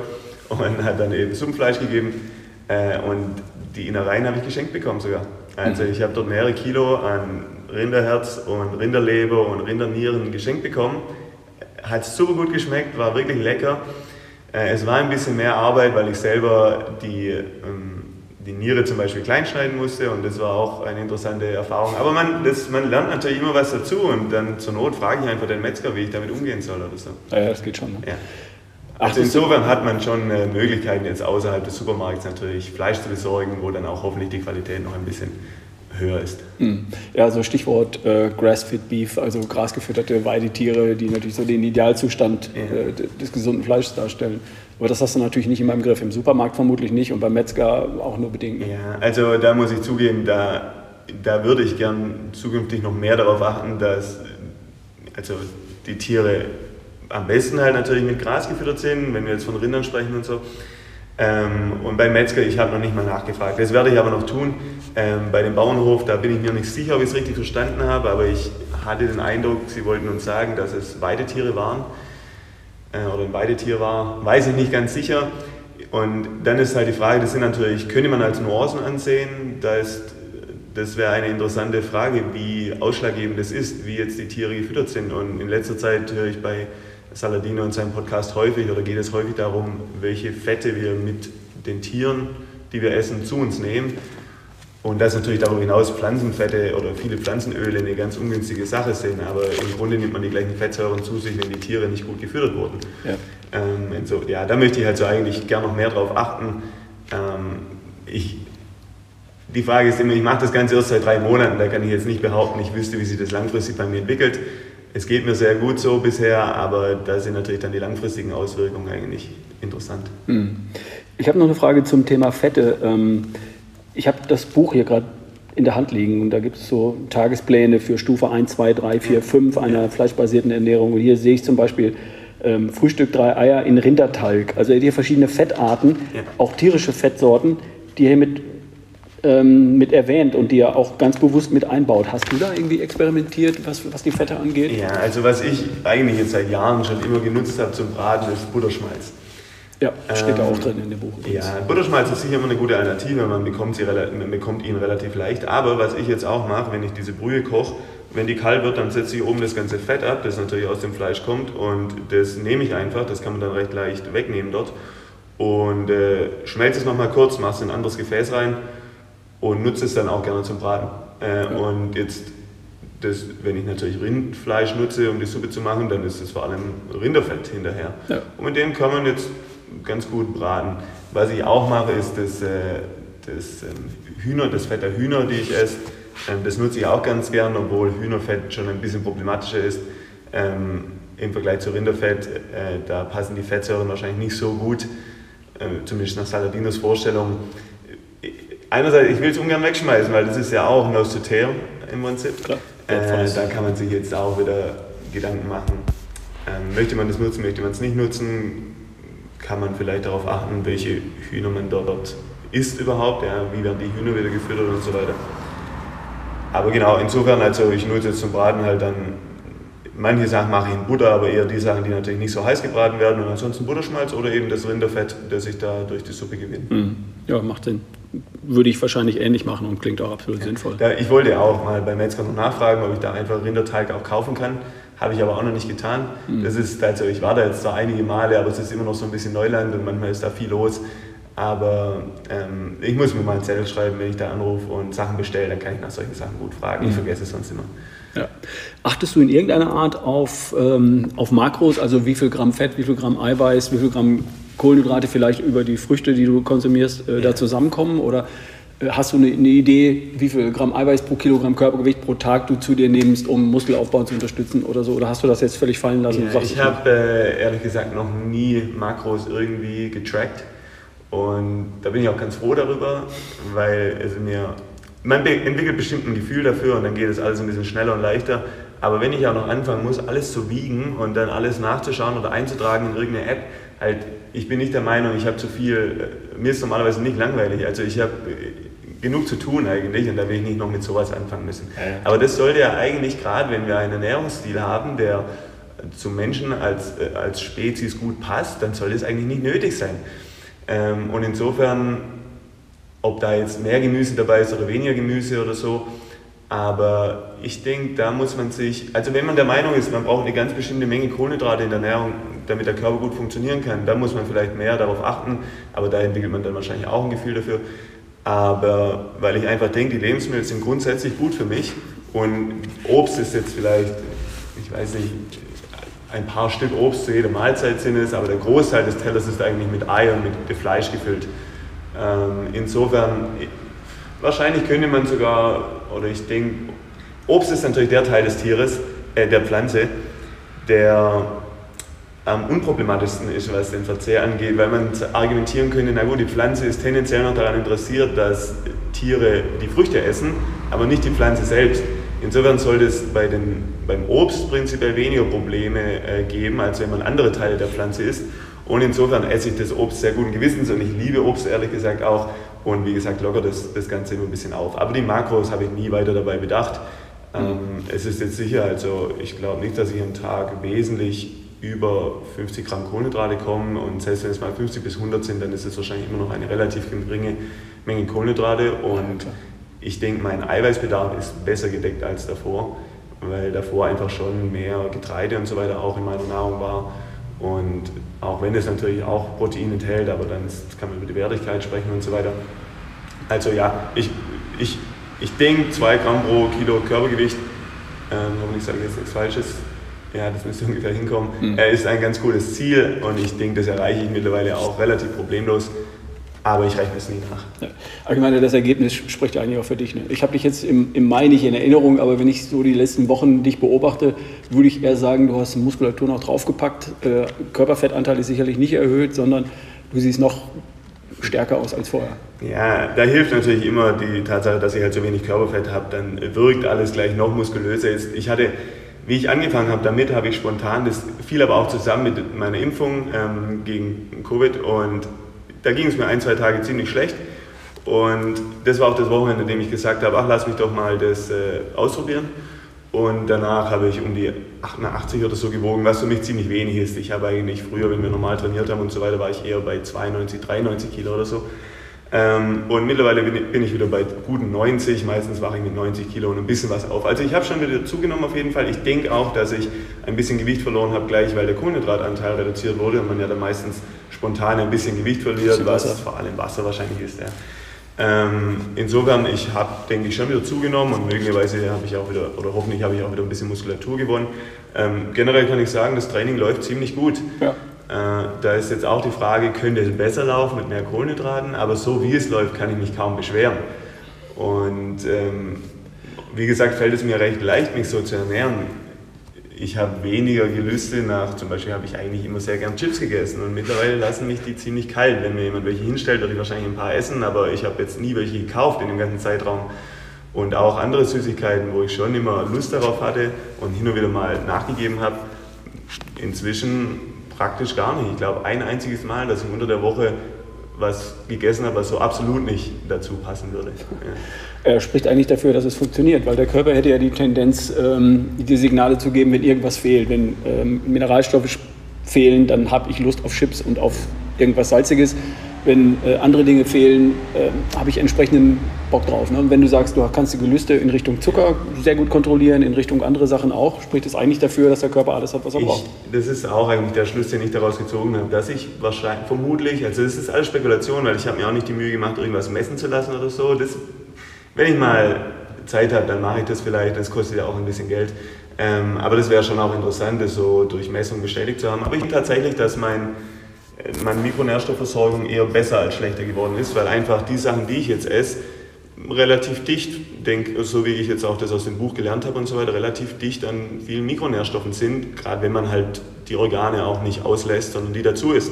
und hat dann eben Sumpfleisch gegeben. Äh, und die Innereien habe ich geschenkt bekommen sogar. Also ich habe dort mehrere Kilo an Rinderherz und Rinderleber und Rindernieren geschenkt bekommen. Hat super gut geschmeckt, war wirklich lecker. Äh, es war ein bisschen mehr Arbeit, weil ich selber die ähm, die Niere zum Beispiel kleinschneiden musste und das war auch eine interessante Erfahrung. Aber man, das, man lernt natürlich immer was dazu und dann zur Not frage ich einfach den Metzger, wie ich damit umgehen soll oder so. Ja, das geht schon. Ne? Ja. Also insofern hat man schon äh, Möglichkeiten jetzt außerhalb des Supermarkts natürlich Fleisch zu besorgen, wo dann auch hoffentlich die Qualität noch ein bisschen höher ist. Hm. Ja, so also Stichwort äh, Grass-Fed Beef, also grasgefütterte Weidetiere, die natürlich so den Idealzustand äh, des gesunden Fleisches darstellen. Aber das hast du natürlich nicht in meinem Griff. Im Supermarkt vermutlich nicht und beim Metzger auch nur bedingt. Ja, also da muss ich zugeben, da, da würde ich gern zukünftig noch mehr darauf achten, dass also die Tiere am besten halt natürlich mit Gras gefüttert sind, wenn wir jetzt von Rindern sprechen und so. Ähm, und beim Metzger, ich habe noch nicht mal nachgefragt. Das werde ich aber noch tun. Ähm, bei dem Bauernhof, da bin ich mir nicht sicher, ob ich es richtig verstanden habe, aber ich hatte den Eindruck, sie wollten uns sagen, dass es Weidetiere waren äh, oder ein Weidetier war, weiß ich nicht ganz sicher. Und dann ist halt die Frage, das sind natürlich, könnte man als Nuancen ansehen, da ist, das wäre eine interessante Frage, wie ausschlaggebend das ist, wie jetzt die Tiere gefüttert sind. Und in letzter Zeit höre ich bei Saladino in seinem Podcast häufig oder geht es häufig darum, welche Fette wir mit den Tieren, die wir essen, zu uns nehmen. Und dass natürlich darüber hinaus Pflanzenfette oder viele Pflanzenöle eine ganz ungünstige Sache sind, aber im Grunde nimmt man die gleichen Fettsäuren zu sich, wenn die Tiere nicht gut gefüttert wurden. Ja, ähm, so, ja da möchte ich halt so eigentlich gerne noch mehr drauf achten. Ähm, ich, die Frage ist immer, ich mache das Ganze erst seit drei Monaten, da kann ich jetzt nicht behaupten, ich wüsste, wie sich das langfristig bei mir entwickelt. Es geht mir sehr gut so bisher, aber da sind natürlich dann die langfristigen Auswirkungen eigentlich interessant. Hm. Ich habe noch eine Frage zum Thema Fette. Ähm, ich habe das Buch hier gerade in der Hand liegen und da gibt es so Tagespläne für Stufe 1, 2, 3, 4, 5 einer ja. fleischbasierten Ernährung. Und hier sehe ich zum Beispiel ähm, Frühstück drei Eier in Rindertalg. Also hier verschiedene Fettarten, ja. auch tierische Fettsorten, die hier mit, ähm, mit erwähnt und die er auch ganz bewusst mit einbaut. Hast du da irgendwie experimentiert, was, was die Fette angeht? Ja, also was ich eigentlich jetzt seit Jahren schon immer genutzt habe zum Braten, ist Butterschmalz. Ja, steht ähm, da auch drin in dem Buch. Ja, Butterschmalz ist sicher immer eine gute Alternative, man bekommt, sie, man bekommt ihn relativ leicht. Aber was ich jetzt auch mache, wenn ich diese Brühe koche, wenn die kalt wird, dann setze ich oben das ganze Fett ab, das natürlich aus dem Fleisch kommt. Und das nehme ich einfach, das kann man dann recht leicht wegnehmen dort. Und äh, schmelze es nochmal kurz, mache es in ein anderes Gefäß rein und nutze es dann auch gerne zum Braten. Äh, ja. Und jetzt, das, wenn ich natürlich Rindfleisch nutze, um die Suppe zu machen, dann ist es vor allem Rinderfett hinterher. Ja. Und mit dem kann man jetzt ganz gut braten. Was ich auch mache, ist das, äh, das ähm, Hühner, das Fett der Hühner, die ich esse. Ähm, das nutze ich auch ganz gern, obwohl Hühnerfett schon ein bisschen problematischer ist. Ähm, Im Vergleich zu Rinderfett, äh, da passen die Fettsäuren wahrscheinlich nicht so gut, äh, zumindest nach Saladinos Vorstellung. Einerseits, ich will es ungern wegschmeißen, weil das ist ja auch nose to tail im Prinzip. Klar, äh, da kann man sich jetzt auch wieder Gedanken machen. Ähm, möchte man das nutzen, möchte man es nicht nutzen? kann man vielleicht darauf achten, welche Hühner man dort isst überhaupt, ja, wie werden die Hühner wieder gefüttert und so weiter. Aber genau, insofern, also ich nutze jetzt zum Braten halt dann, manche Sachen mache ich in Butter, aber eher die Sachen, die natürlich nicht so heiß gebraten werden und ansonsten Butterschmalz oder eben das Rinderfett, das ich da durch die Suppe gewinne. Mhm. Ja, macht Sinn. Würde ich wahrscheinlich ähnlich machen und klingt auch absolut ja. sinnvoll. Da, ich wollte auch mal bei Metzger noch nachfragen, ob ich da einfach Rinderteig auch kaufen kann. Habe ich aber auch noch nicht getan. Mhm. Das ist, also ich war da jetzt zwar einige Male, aber es ist immer noch so ein bisschen Neuland und manchmal ist da viel los. Aber ähm, ich muss mir mal einen Zettel schreiben, wenn ich da anrufe und Sachen bestelle, dann kann ich nach solchen Sachen gut fragen. Ich vergesse es sonst immer. Ja. Achtest du in irgendeiner Art auf, ähm, auf Makros, also wie viel Gramm Fett, wie viel Gramm Eiweiß, wie viel Gramm Kohlenhydrate vielleicht über die Früchte, die du konsumierst, äh, da zusammenkommen? Oder äh, Hast du eine, eine, Idee, wie viel Gramm Eiweiß pro Kilogramm Körpergewicht pro Tag du zu dir nimmst, um Muskelaufbau zu unterstützen oder so? Oder hast du das jetzt völlig fallen lassen? Ja, ich habe äh, ehrlich gesagt noch nie Makros irgendwie getrackt. Und da bin ich auch ganz froh darüber, weil es mir. Man entwickelt bestimmt ein Gefühl dafür und dann geht es alles ein bisschen schneller und leichter. Aber wenn ich auch noch anfangen muss, alles zu wiegen und dann alles nachzuschauen oder einzutragen in irgendeine App, halt, ich bin nicht der Meinung, ich habe zu viel, äh, mir ist normalerweise nicht langweilig. Also ich habe genug zu tun eigentlich und da will ich nicht noch mit sowas anfangen müssen. Ja. Aber das sollte ja eigentlich gerade, wenn wir einen Ernährungsstil haben, der zum Menschen als, äh, als Spezies gut passt, dann soll das eigentlich nicht nötig sein. Ähm, und insofern, ob da jetzt mehr Gemüse dabei ist oder weniger Gemüse oder so, aber ich denke, da muss man sich, also wenn man der Meinung ist, man braucht eine ganz bestimmte Menge Kohlenhydrate in der Ernährung, damit der Körper gut funktionieren kann, dann muss man vielleicht mehr darauf achten, aber da entwickelt man dann wahrscheinlich auch ein Gefühl dafür. Aber weil ich einfach denke, die Lebensmittel sind grundsätzlich gut für mich und Obst ist jetzt vielleicht, ich weiß nicht, ein paar Stück Obst zu jeder Mahlzeit sind es, aber der Großteil des Tellers ist eigentlich mit Ei und mit Fleisch gefüllt. Ähm, insofern, wahrscheinlich könnte man sogar, oder ich denke, Obst ist natürlich der Teil des Tieres, äh, der Pflanze, der am unproblematischsten ist, was den Verzehr angeht, weil man argumentieren könnte, na gut, die Pflanze ist tendenziell noch daran interessiert, dass Tiere die Früchte essen, aber nicht die Pflanze selbst. Insofern sollte es bei den, beim Obst prinzipiell weniger Probleme äh, geben, als wenn man andere Teile der Pflanze isst. Und insofern esse ich das Obst sehr guten Gewissens und ich liebe Obst ehrlich gesagt auch. Und wie gesagt, lockert das, das Ganze immer ein bisschen auf. Aber die Makros habe ich nie weiter dabei bedacht. Ähm, es ist jetzt sicher, also ich glaube nicht, dass ich am Tag wesentlich über 50 Gramm Kohlenhydrate kommen und selbst wenn es mal 50 bis 100 sind, dann ist es wahrscheinlich immer noch eine relativ geringe Menge Kohlenhydrate und ja, ich denke, mein Eiweißbedarf ist besser gedeckt als davor, weil davor einfach schon mehr Getreide und so weiter auch in meiner Nahrung war und auch wenn es natürlich auch Protein enthält, aber dann kann man über die Wertigkeit sprechen und so weiter. Also ja, ich, ich, ich denke 2 Gramm pro Kilo Körpergewicht, ähm, hoffentlich sage ich jetzt nichts Falsches, ja, das müsste (laughs) ungefähr hinkommen. Mhm. Er ist ein ganz gutes Ziel und ich denke, das erreiche ich mittlerweile auch relativ problemlos. Aber ich rechne es nie nach. Ja. Aber ich meine, das Ergebnis spricht ja eigentlich auch für dich. Ne? Ich habe dich jetzt im, im, Mai nicht in Erinnerung, aber wenn ich so die letzten Wochen dich beobachte, würde ich eher sagen, du hast Muskulatur noch draufgepackt. Äh, Körperfettanteil ist sicherlich nicht erhöht, sondern du siehst noch stärker aus als vorher. Ja, da hilft natürlich immer die Tatsache, dass ich halt so wenig Körperfett habe. Dann wirkt alles gleich noch muskulöser. Ich hatte wie ich angefangen habe damit, habe ich spontan, das fiel aber auch zusammen mit meiner Impfung ähm, gegen Covid und da ging es mir ein, zwei Tage ziemlich schlecht. Und das war auch das Wochenende, in dem ich gesagt habe, ach, lass mich doch mal das äh, ausprobieren. Und danach habe ich um die 88 oder so gewogen, was für mich ziemlich wenig ist. Ich habe eigentlich früher, wenn wir normal trainiert haben und so weiter, war ich eher bei 92, 93 Kilo oder so. Ähm, und mittlerweile bin ich wieder bei guten 90, meistens wache ich mit 90 Kilo und ein bisschen was auf. Also ich habe schon wieder zugenommen auf jeden Fall. Ich denke auch, dass ich ein bisschen Gewicht verloren habe, gleich weil der Kohlenhydratanteil reduziert wurde und man ja dann meistens spontan ein bisschen Gewicht verliert, was vor allem Wasser wahrscheinlich ist. Ja. Ähm, insofern, ich habe, denke ich, schon wieder zugenommen und möglicherweise habe ich auch wieder, oder hoffentlich habe ich auch wieder ein bisschen Muskulatur gewonnen. Ähm, generell kann ich sagen, das Training läuft ziemlich gut. Ja. Äh, da ist jetzt auch die Frage, könnte es besser laufen mit mehr Kohlenhydraten, aber so wie es läuft, kann ich mich kaum beschweren. Und ähm, wie gesagt, fällt es mir recht leicht, mich so zu ernähren. Ich habe weniger Gelüste nach, zum Beispiel habe ich eigentlich immer sehr gern Chips gegessen und mittlerweile lassen mich die ziemlich kalt. Wenn mir jemand welche hinstellt, würde ich wahrscheinlich ein paar essen, aber ich habe jetzt nie welche gekauft in dem ganzen Zeitraum. Und auch andere Süßigkeiten, wo ich schon immer Lust darauf hatte und hin und wieder mal nachgegeben habe. Inzwischen praktisch gar nicht. Ich glaube, ein einziges Mal, dass ich unter der Woche was gegessen habe, was so absolut nicht dazu passen würde. Ja. Er spricht eigentlich dafür, dass es funktioniert, weil der Körper hätte ja die Tendenz, ähm, die Signale zu geben, wenn irgendwas fehlt. Wenn ähm, Mineralstoffe fehlen, dann habe ich Lust auf Chips und auf irgendwas Salziges wenn äh, andere Dinge fehlen, äh, habe ich entsprechenden Bock drauf. Ne? Und wenn du sagst, du kannst die Gelüste in Richtung Zucker sehr gut kontrollieren, in Richtung andere Sachen auch, spricht es eigentlich dafür, dass der Körper alles hat, was er ich, braucht. Das ist auch eigentlich der Schluss, den ich daraus gezogen habe, dass ich wahrscheinlich, vermutlich, also das ist alles Spekulation, weil ich habe mir auch nicht die Mühe gemacht, irgendwas messen zu lassen oder so. Das, wenn ich mal Zeit habe, dann mache ich das vielleicht, das kostet ja auch ein bisschen Geld. Ähm, aber das wäre schon auch interessant, das so durch Messung bestätigt zu haben. Aber ich tatsächlich, dass mein meine Mikronährstoffversorgung eher besser als schlechter geworden ist, weil einfach die Sachen, die ich jetzt esse, relativ dicht, denk, so wie ich jetzt auch das aus dem Buch gelernt habe und so weiter, relativ dicht an vielen Mikronährstoffen sind, gerade wenn man halt die Organe auch nicht auslässt, sondern die dazu ist.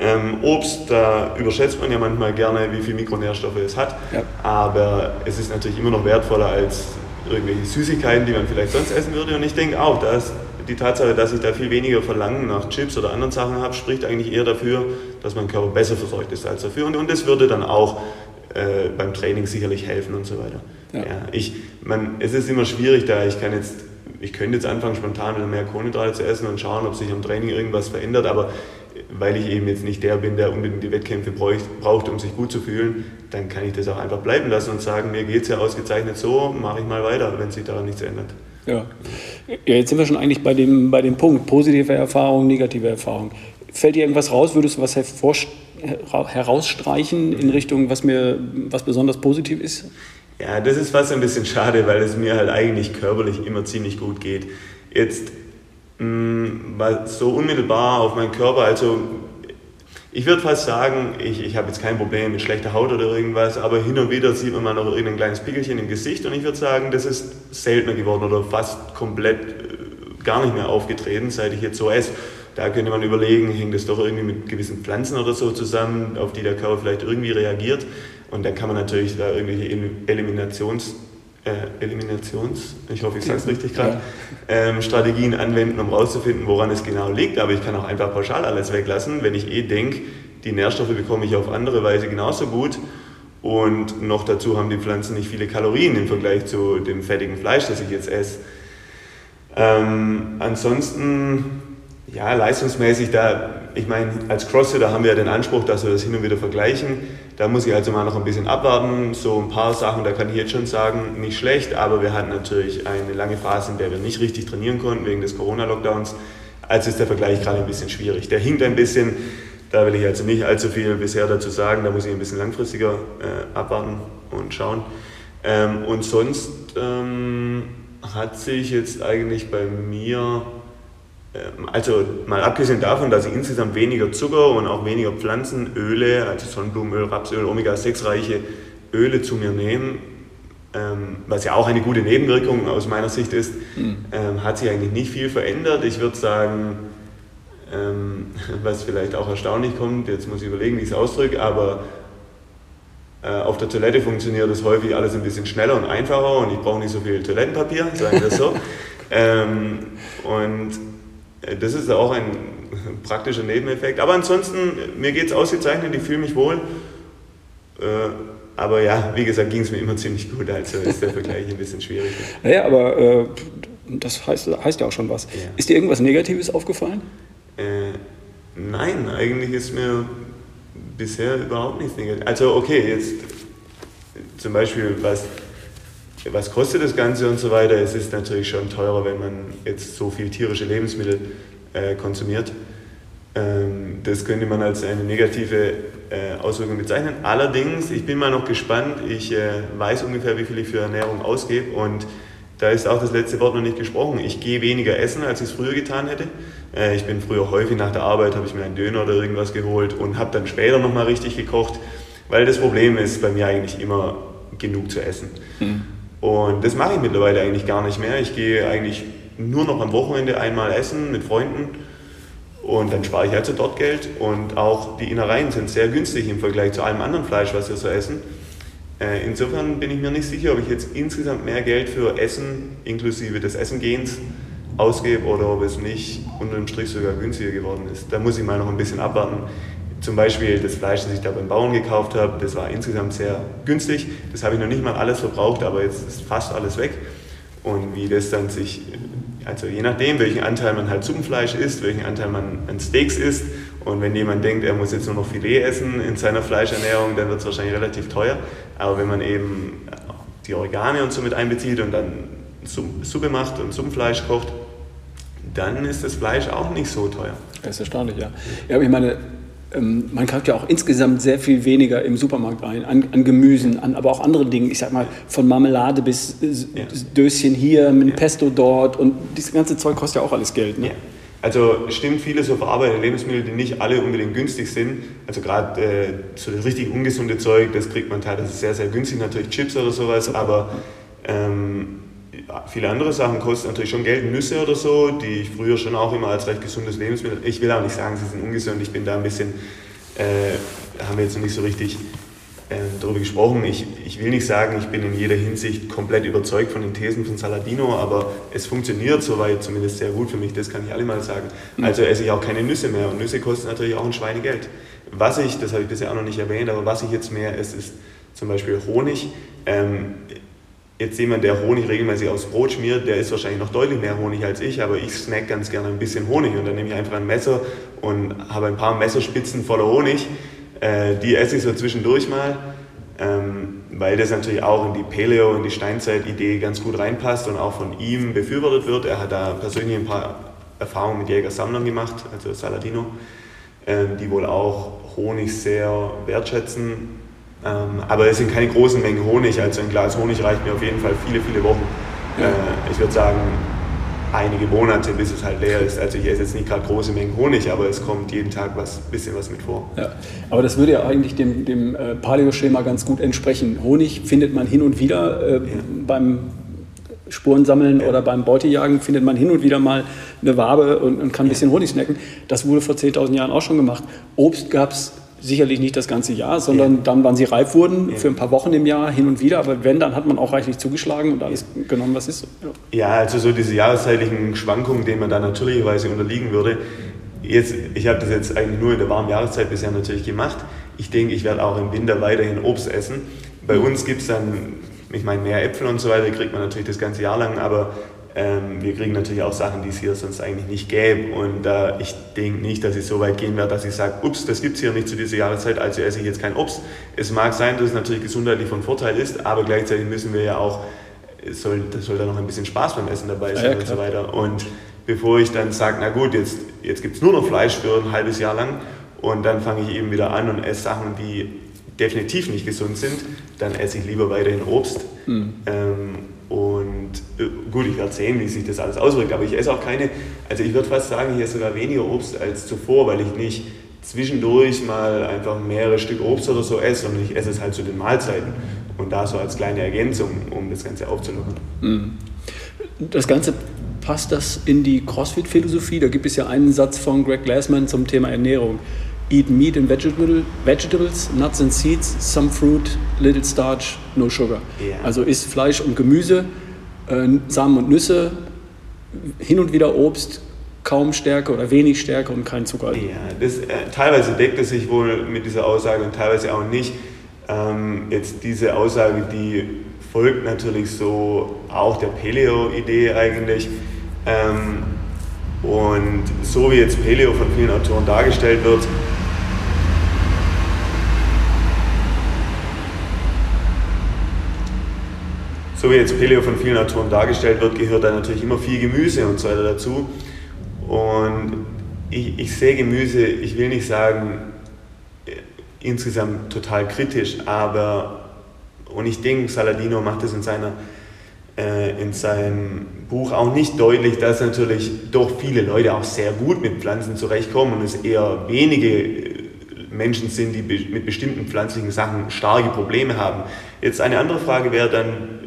Ähm, Obst, da überschätzt man ja manchmal gerne, wie viel Mikronährstoffe es hat, ja. aber es ist natürlich immer noch wertvoller als irgendwelche Süßigkeiten, die man vielleicht sonst essen würde. Und ich denke auch, dass die Tatsache, dass ich da viel weniger Verlangen nach Chips oder anderen Sachen habe, spricht eigentlich eher dafür, dass mein Körper besser versorgt ist als dafür. Und, und das würde dann auch äh, beim Training sicherlich helfen und so weiter. Ja. ja. ich, man, es ist immer schwierig, da ich kann jetzt, ich könnte jetzt anfangen, spontan wieder mehr Kohlenhydrate zu essen und schauen, ob sich am Training irgendwas verändert, aber weil ich eben jetzt nicht der bin, der unbedingt die Wettkämpfe braucht, um sich gut zu fühlen, dann kann ich das auch einfach bleiben lassen und sagen, mir geht es ja ausgezeichnet so, mache ich mal weiter, wenn sich daran nichts ändert. Ja. ja, jetzt sind wir schon eigentlich bei dem, bei dem Punkt, positive Erfahrung, negative Erfahrung. Fällt dir irgendwas raus? Würdest du was herausstreichen in Richtung, was mir was besonders positiv ist? Ja, das ist fast ein bisschen schade, weil es mir halt eigentlich körperlich immer ziemlich gut geht. Jetzt mh, mm, so unmittelbar auf meinen Körper, also ich würde fast sagen, ich, ich habe jetzt kein Problem mit schlechter Haut oder irgendwas, aber hin und wieder sieht man mal noch irgendein kleines Pickelchen im Gesicht und ich würde sagen, das ist seltener geworden oder fast komplett äh, gar nicht mehr aufgetreten, seit ich jetzt so esse. Da könnte man überlegen, hängt das doch irgendwie mit gewissen Pflanzen oder so zusammen, auf die der Körper vielleicht irgendwie reagiert. Und dann kann man natürlich da irgendwelche Eliminations- äh, Eliminations, ich hoffe, ich sage es richtig gerade, ja. ähm, Strategien anwenden, um herauszufinden, woran es genau liegt. Aber ich kann auch einfach pauschal alles weglassen, wenn ich eh denke, die Nährstoffe bekomme ich auf andere Weise genauso gut. Und noch dazu haben die Pflanzen nicht viele Kalorien im Vergleich zu dem fettigen Fleisch, das ich jetzt esse. Ähm, ansonsten Ja, leistungsmäßig, da, ich meine, als Crossfitter haben wir ja den Anspruch, dass wir das hin und wieder vergleichen. Da muss ich also mal noch ein bisschen abwarten. So ein paar Sachen, da kann ich jetzt schon sagen, nicht schlecht, aber wir hatten natürlich eine lange Phase, in der wir nicht richtig trainieren konnten wegen des Corona-Lockdowns. Also ist der Vergleich gerade ein bisschen schwierig. Der hinkt ein bisschen, da will ich also nicht allzu viel bisher dazu sagen, da muss ich ein bisschen langfristiger äh, abwarten und schauen. Ähm, und sonst ähm, hat sich jetzt eigentlich bei mir also mal abgesehen davon, dass ich insgesamt weniger Zucker und auch weniger Pflanzenöle, also Sonnenblumenöl, Rapsöl, Omega-6-reiche Öle zu mir nehme, ähm, was ja auch eine gute Nebenwirkung aus meiner Sicht ist, mhm. ähm, hat sich eigentlich nicht viel verändert. Ich würde sagen, ähm, (laughs) was vielleicht auch erstaunlich kommt, jetzt muss ich überlegen, wie ich es ausdrücke, aber äh, auf der Toilette funktioniert das häufig alles ein bisschen schneller und einfacher und ich brauche nicht so viel Toilettenpapier, sagen wir das so. (laughs) ähm, und das ist auch ein (laughs) praktischer Nebeneffekt. Aber ansonsten, mir geht es ausgezeichnet, ich fühle mich wohl. Äh, aber ja, wie gesagt, ging es mir immer ziemlich gut, also ist der Vergleich ein bisschen schwierig. Naja, aber äh, das heißt, heißt, ja auch schon was. Ja. Ist dir irgendwas Negatives aufgefallen? Äh, nein, eigentlich ist mir bisher überhaupt nichts Negatives. Also okay, jetzt zum Beispiel, was was kostet das Ganze und so weiter. Es ist natürlich schon teurer, wenn man jetzt so viel tierische Lebensmittel äh, konsumiert. Ähm, das könnte man als eine negative äh, Auswirkung bezeichnen. Allerdings, ich bin mal noch gespannt. Ich äh, weiß ungefähr, wie viel ich für Ernährung ausgebe und da ist auch das letzte Wort noch nicht gesprochen. Ich gehe weniger essen, als ich es früher getan hätte. Äh, ich bin früher häufig nach der Arbeit, habe ich mir einen Döner oder irgendwas geholt und habe dann später nochmal richtig gekocht, weil das Problem ist bei mir eigentlich immer genug zu essen. Mhm. Und das mache ich mittlerweile eigentlich gar nicht mehr. Ich gehe eigentlich nur noch am Wochenende einmal essen mit Freunden und dann spare ich also dort Geld. Und auch die Innereien sind sehr günstig im Vergleich zu allem anderen Fleisch, was wir so essen. Äh, insofern bin ich mir nicht sicher, ob ich jetzt insgesamt mehr Geld für Essen inklusive des Essengehens ausgebe oder ob es nicht unter dem Strich sogar günstiger geworden ist. Da muss ich mal noch ein bisschen abwarten. Zum Beispiel das Fleisch, das ich da beim Bauern gekauft habe, das war insgesamt sehr günstig. Das habe ich noch nicht mal alles verbraucht, aber jetzt ist fast alles weg. Und wie das dann sich, also je nachdem, welchen Anteil man halt Suppenfleisch isst, welchen Anteil man an Steaks isst. Und wenn jemand denkt, er muss jetzt nur noch Filet essen in seiner Fleischernährung, dann wird es wahrscheinlich relativ teuer. Aber wenn man eben die Organe und so mit einbezieht und dann Suppe macht und Suppenfleisch kocht, dann ist das Fleisch auch nicht so teuer. Das ist erstaunlich, ja. Ja, aber ich meine, man kauft ja auch insgesamt sehr viel weniger im Supermarkt ein, an, an Gemüsen, an, aber auch andere Dinge. Ich sag mal, von Marmelade bis ja. Döschen hier, mit ja. Pesto dort und dieses ganze Zeug kostet ja auch alles Geld. Ne? Ja. Also stimmt viele so verarbeitete Lebensmittel, die nicht alle unbedingt günstig sind. Also gerade äh, so das richtig ungesunde Zeug, das kriegt man teilweise sehr, sehr günstig, natürlich Chips oder sowas, aber ähm, viele andere Sachen kosten natürlich schon Geld, Nüsse oder so, die ich früher schon auch immer als recht gesundes Lebensmittel, ich will auch nicht sagen, sie sind ungesund, ich bin da ein bisschen, äh, haben wir jetzt noch nicht so richtig äh, darüber gesprochen. Ich, ich will nicht sagen, ich bin in jeder Hinsicht komplett überzeugt von den Thesen von Saladino, aber es funktioniert soweit zumindest sehr gut für mich, das kann ich alle mal sagen. Mhm. Also esse ich auch keine Nüsse mehr und Nüsse kosten natürlich auch ein Schweinegeld. Was ich, das habe ich bisher auch noch nicht erwähnt, aber was ich jetzt mehr esse, ist zum Beispiel Honig. Ähm, jetzt jemand, der Honig regelmäßig aufs Brot schmiert, der isst wahrscheinlich noch deutlich mehr Honig als ich, aber ich snack ganz gerne ein bisschen Honig und dann nehme ich einfach ein Messer und habe ein paar Messerspitzen voller Honig. Äh, die esse ich so zwischendurch mal, ähm, weil das natürlich auch in die Paleo- und die Steinzeit-Idee ganz gut reinpasst und auch von ihm befürwortet wird. Er hat da persönlich ein paar Erfahrungen mit Jägersammlern gemacht, also Saladino, äh, die wohl auch Honig sehr wertschätzen ähm, aber es sind keine großen Mengen Honig, also ein Glas Honig reicht mir auf jeden Fall viele, viele Wochen. Ja. Äh, ich würde sagen, einige Monate, bis es halt leer ist. Also ich esse jetzt nicht gerade große Mengen Honig, aber es kommt jeden Tag was bisschen was mit vor. Ja, aber das würde ja eigentlich dem, dem äh, Paleo-Schema ganz gut entsprechen. Honig findet man hin und wieder äh, ja. beim Spurensammeln ja. oder beim Beutejagen findet man hin und wieder mal eine Wabe und, und kann ein bisschen Honig snacken. Das wurde vor 10.000 Jahren auch schon gemacht. Obst gab es sicherlich nicht das ganze Jahr, sondern ja. dann, wann sie reif wurden, ja. für ein paar Wochen im Jahr hin und wieder. Aber wenn, dann hat man auch reichlich zugeschlagen und alles ja. genommen, was ist. Ja. ja, also so diese jahreszeitlichen Schwankungen, denen man da natürlicherweise unterliegen würde. Jetzt, ich habe das jetzt eigentlich nur in der warmen Jahreszeit bisher natürlich gemacht. Ich denke, ich werde auch im Winter weiterhin Obst essen. Bei mhm. uns gibt es dann, ich meine, mehr Äpfel und so weiter, kriegt man natürlich das ganze Jahr lang, aber Ähm, wir kriegen natürlich auch Sachen, die es hier sonst eigentlich nicht gäbe. Und äh, ich denke nicht, dass ich so weit gehen werde, dass ich sage, ups, das gibt es hier nicht zu dieser Jahreszeit, also esse ich jetzt kein Obst. Es mag sein, dass es natürlich gesundheitlich von Vorteil ist, aber gleichzeitig müssen wir ja auch, es soll, das soll da noch ein bisschen Spaß beim Essen dabei sein ja, und so weiter. Und bevor ich dann sage, na gut, jetzt, jetzt gibt es nur noch Fleisch für ein halbes Jahr lang und dann fange ich eben wieder an und esse Sachen, die definitiv nicht gesund sind, dann esse ich lieber weiterhin Obst. Mhm. Ähm, und äh, gut, ich werde sehen, wie sich das alles auswirkt, aber ich esse auch keine, also ich würde fast sagen, ich esse sogar weniger Obst als zuvor, weil ich nicht zwischendurch mal einfach mehrere Stück Obst oder so esse, sondern ich esse es halt zu den Mahlzeiten und da so als kleine Ergänzung, um das Ganze aufzulockern. Mhm. Das Ganze passt das in die CrossFit-Philosophie? Da gibt es ja einen Satz von Greg Glassman zum Thema Ernährung. Eat meat and vegetable, vegetables, nuts and seeds, some fruit, little starch, no sugar. Yeah. Also isst Fleisch und Gemüse, äh, Samen und Nüsse, hin und wieder Obst, kaum Stärke oder wenig Stärke und kein Zucker. Ja, das, äh, teilweise deckt es sich wohl mit dieser Aussage und teilweise auch nicht. Ähm, jetzt diese Aussage, die folgt natürlich so auch der Paleo-Idee eigentlich. Ähm, und so wie jetzt Paleo von vielen Autoren dargestellt wird, so wie jetzt Paleo von vielen Autoren dargestellt wird, gehört da natürlich immer viel Gemüse und so weiter dazu. Und ich, ich sehe Gemüse, ich will nicht sagen äh, insgesamt total kritisch, aber, und ich denke, Saladino macht das in, seiner, äh, in seinem Buch auch nicht deutlich, dass natürlich doch viele Leute auch sehr gut mit Pflanzen zurechtkommen und es eher wenige äh, Menschen sind, die mit bestimmten pflanzlichen Sachen starke Probleme haben. Jetzt eine andere Frage wäre dann,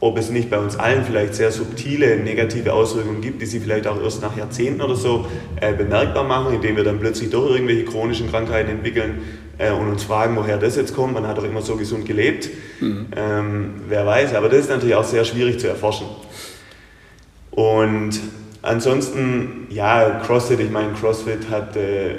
ob es nicht bei uns allen vielleicht sehr subtile negative Auswirkungen gibt, die sich vielleicht auch erst nach Jahrzehnten oder so äh, bemerkbar machen, indem wir dann plötzlich doch irgendwelche chronischen Krankheiten entwickeln äh, und uns fragen, woher das jetzt kommt. Man hat doch immer so gesund gelebt. Mhm. Ähm, wer weiß, aber das ist natürlich auch sehr schwierig zu erforschen. Und ansonsten, ja, CrossFit, ich meine, CrossFit hat äh,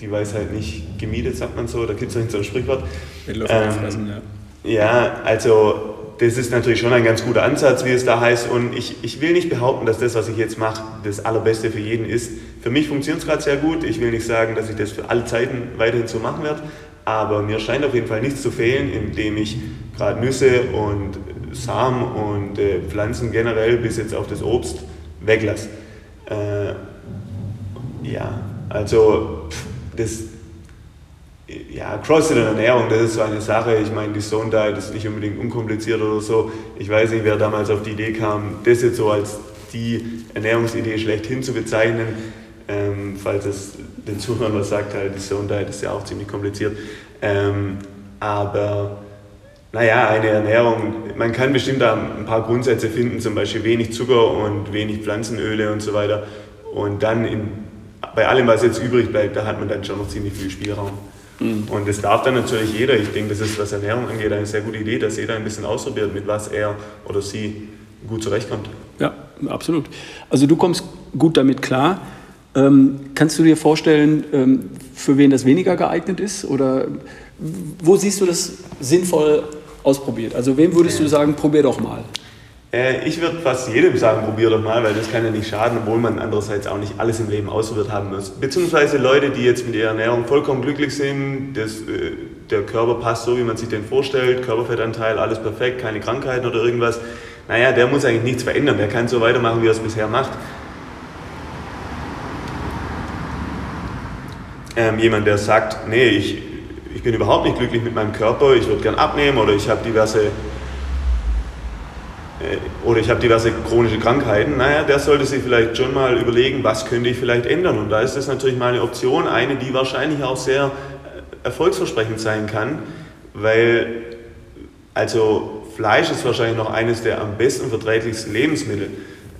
die Weisheit nicht gemietet, sagt man so, da gibt es nicht so ein Sprichwort. Mit Luft ähm, fressen, ja. Ja, also das ist natürlich schon ein ganz guter Ansatz, wie es da heißt. Und ich, ich will nicht behaupten, dass das, was ich jetzt mache, das Allerbeste für jeden ist. Für mich funktioniert es gerade sehr gut. Ich will nicht sagen, dass ich das für alle Zeiten weiterhin so machen werde. Aber mir scheint auf jeden Fall nichts zu fehlen, indem ich gerade Nüsse und Samen und äh, Pflanzen generell bis jetzt auf das Obst weglasse. Äh, ja, also pff, das, ja, CrossFit und Ernährung, das ist so eine Sache. Ich meine, die Zone Diet ist nicht unbedingt unkompliziert oder so. Ich weiß nicht, wer damals auf die Idee kam, das jetzt so als die Ernährungsidee schlechthin zu bezeichnen. Ähm, falls es den Zuhörern was sagt, halt, die Zone Diet ist ja auch ziemlich kompliziert. Ähm, aber naja, eine Ernährung, man kann bestimmt da ein paar Grundsätze finden, zum Beispiel wenig Zucker und wenig Pflanzenöle und so weiter. Und dann in, bei allem, was jetzt übrig bleibt, da hat man dann schon noch ziemlich viel Spielraum. Mhm. Und das darf dann natürlich jeder. Ich denke, das ist, was Ernährung angeht, eine sehr gute Idee, dass jeder ein bisschen ausprobiert, mit was er oder sie gut zurechtkommt. Ja, absolut. Also du kommst gut damit klar. Ähm, kannst du dir vorstellen, ähm, für wen das weniger geeignet ist? Oder wo siehst du das sinnvoll ausprobiert? Also wem würdest du sagen, probier doch mal? Äh, ich würde fast jedem sagen, probier doch mal, weil das kann ja nicht schaden, obwohl man andererseits auch nicht alles im Leben ausprobiert haben muss. Beziehungsweise Leute, die jetzt mit ihrer Ernährung vollkommen glücklich sind, das, äh, der Körper passt so, wie man sich den vorstellt, Körperfettanteil, alles perfekt, keine Krankheiten oder irgendwas. Naja, der muss eigentlich nichts verändern, der kann so weitermachen, wie er es bisher macht. Ähm, jemand, der sagt, nee, ich, ich bin überhaupt nicht glücklich mit meinem Körper, ich würde gern abnehmen oder ich habe diverse oder ich habe diverse chronische Krankheiten, naja, der sollte sich vielleicht schon mal überlegen, was könnte ich vielleicht ändern. Und da ist das natürlich mal eine Option, eine, die wahrscheinlich auch sehr äh, erfolgsversprechend sein kann, weil also Fleisch ist wahrscheinlich noch eines der am besten verträglichsten Lebensmittel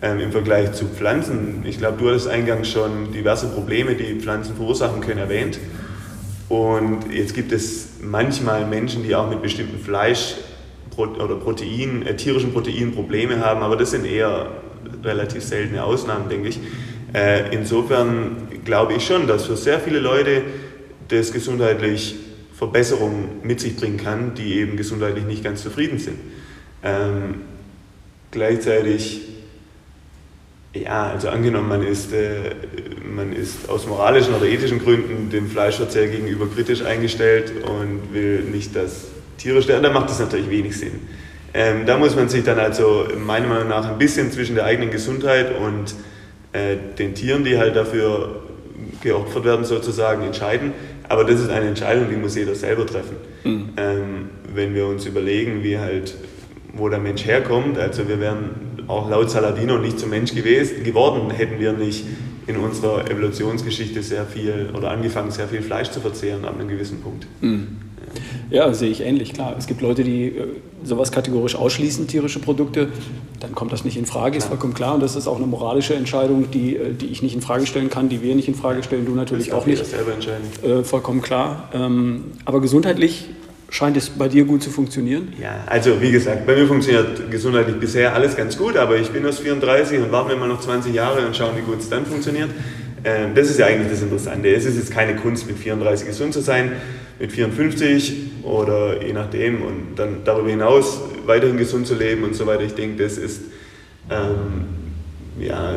ähm, im Vergleich zu Pflanzen. Ich glaube, du hattest eingangs schon diverse Probleme, die Pflanzen verursachen können, erwähnt. Und jetzt gibt es manchmal Menschen, die auch mit bestimmten Fleisch oder Protein, äh, tierischen Proteinen Probleme haben, aber das sind eher relativ seltene Ausnahmen, denke ich. Äh, insofern glaube ich schon, dass für sehr viele Leute das gesundheitlich Verbesserungen mit sich bringen kann, die eben gesundheitlich nicht ganz zufrieden sind. Ähm, gleichzeitig Ja, also angenommen, man ist, äh, man ist aus moralischen oder ethischen Gründen dem Fleischverzehr gegenüber kritisch eingestellt und will nicht, dass Tiere sterben, dann macht das natürlich wenig Sinn. Ähm, da muss man sich dann also meiner Meinung nach ein bisschen zwischen der eigenen Gesundheit und äh, den Tieren, die halt dafür geopfert werden, sozusagen entscheiden. Aber das ist eine Entscheidung, die muss jeder selber treffen. Mhm. Ähm, wenn wir uns überlegen, wie halt, wo der Mensch herkommt, also wir wären auch laut Saladino nicht zum Mensch gewesen, geworden, hätten wir nicht in unserer Evolutionsgeschichte sehr viel oder angefangen, sehr viel Fleisch zu verzehren ab einem gewissen Punkt. Mhm. Ja, sehe ich ähnlich, klar. Es gibt Leute, die äh, sowas kategorisch ausschließen, tierische Produkte. Dann kommt das nicht in Frage, ist vollkommen klar. Und das ist auch eine moralische Entscheidung, die, äh, die ich nicht in Frage stellen kann, die wir nicht in Frage stellen, du natürlich auch nicht. Selber entscheiden. Äh, vollkommen klar. Ähm, aber gesundheitlich Scheint es bei dir gut zu funktionieren? Ja, also wie gesagt, bei mir funktioniert gesundheitlich bisher alles ganz gut, aber ich bin erst 34 und warten wir mal noch 20 Jahre und schauen, wie gut es dann funktioniert. Ähm, das ist ja eigentlich das Interessante. Es ist jetzt keine Kunst, mit 34 gesund zu sein, mit 54 oder je nachdem und dann darüber hinaus weiterhin gesund zu leben und so weiter. Ich denke, das ist ähm, ja,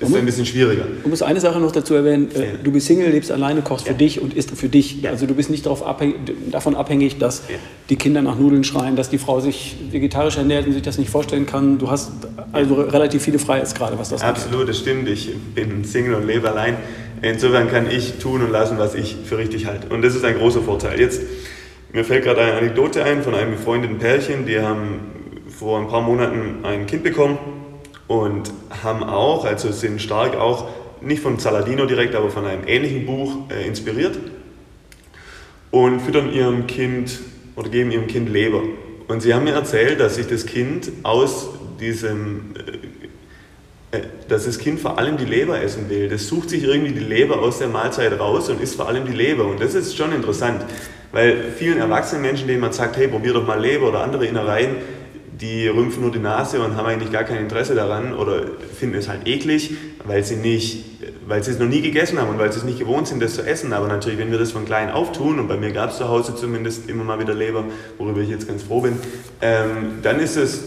ist muss, ein bisschen schwieriger. Du musst eine Sache noch dazu erwähnen. Äh, ja. Du bist Single, lebst alleine, kochst ja. für dich und isst für dich. Ja. Also du bist nicht abhängig, davon abhängig, dass die Kinder nach Nudeln schreien, dass die Frau sich vegetarisch ernährt und sich das nicht vorstellen kann. Du hast also relativ viele Freiheitsgrade, was das angeht. Absolut, das stimmt. Ich bin Single und lebe allein. Insofern kann ich tun und lassen, was ich für richtig halte. Und das ist ein großer Vorteil. Jetzt, mir fällt gerade eine Anekdote ein von einem befreundeten Pärchen, die haben vor ein paar Monaten ein Kind bekommen und haben auch, also sind stark auch, nicht von Saladino direkt, aber von einem ähnlichen Buch äh, inspiriert und füttern ihrem Kind oder geben ihrem Kind Leber. Und sie haben mir erzählt, dass sich das Kind aus diesem, äh, dass das Kind vor allem die Leber essen will. Das sucht sich irgendwie die Leber aus der Mahlzeit raus und isst vor allem die Leber. Und das ist schon interessant, weil vielen erwachsenen Menschen, denen man sagt, hey, probier doch mal Leber oder andere Innereien, die rümpfen nur die Nase und haben eigentlich gar kein Interesse daran oder finden es halt eklig, weil sie, nicht, weil sie es noch nie gegessen haben und weil sie es nicht gewohnt sind, das zu essen. Aber natürlich, wenn wir das von klein auf tun, und bei mir gab es zu Hause zumindest immer mal wieder Leber, worüber ich jetzt ganz froh bin, ähm, dann ist es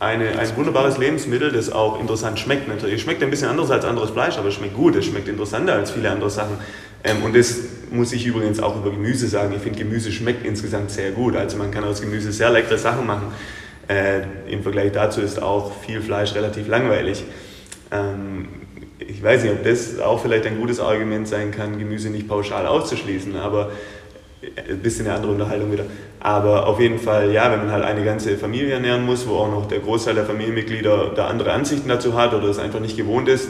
eine, ein wunderbares Lebensmittel, das auch interessant schmeckt. Natürlich schmeckt ein bisschen anders als anderes Fleisch, aber es schmeckt gut, es schmeckt interessanter als viele andere Sachen. Ähm, und das muss ich übrigens auch über Gemüse sagen. Ich finde, Gemüse schmeckt insgesamt sehr gut. Also man kann aus Gemüse sehr leckere Sachen machen. Äh, Im Vergleich dazu ist auch viel Fleisch relativ langweilig. Ähm, ich weiß nicht, ob das auch vielleicht ein gutes Argument sein kann, Gemüse nicht pauschal auszuschließen, aber ein bisschen eine andere Unterhaltung wieder. Aber auf jeden Fall, ja, wenn man halt eine ganze Familie ernähren muss, wo auch noch der Großteil der Familienmitglieder da andere Ansichten dazu hat oder es einfach nicht gewohnt ist,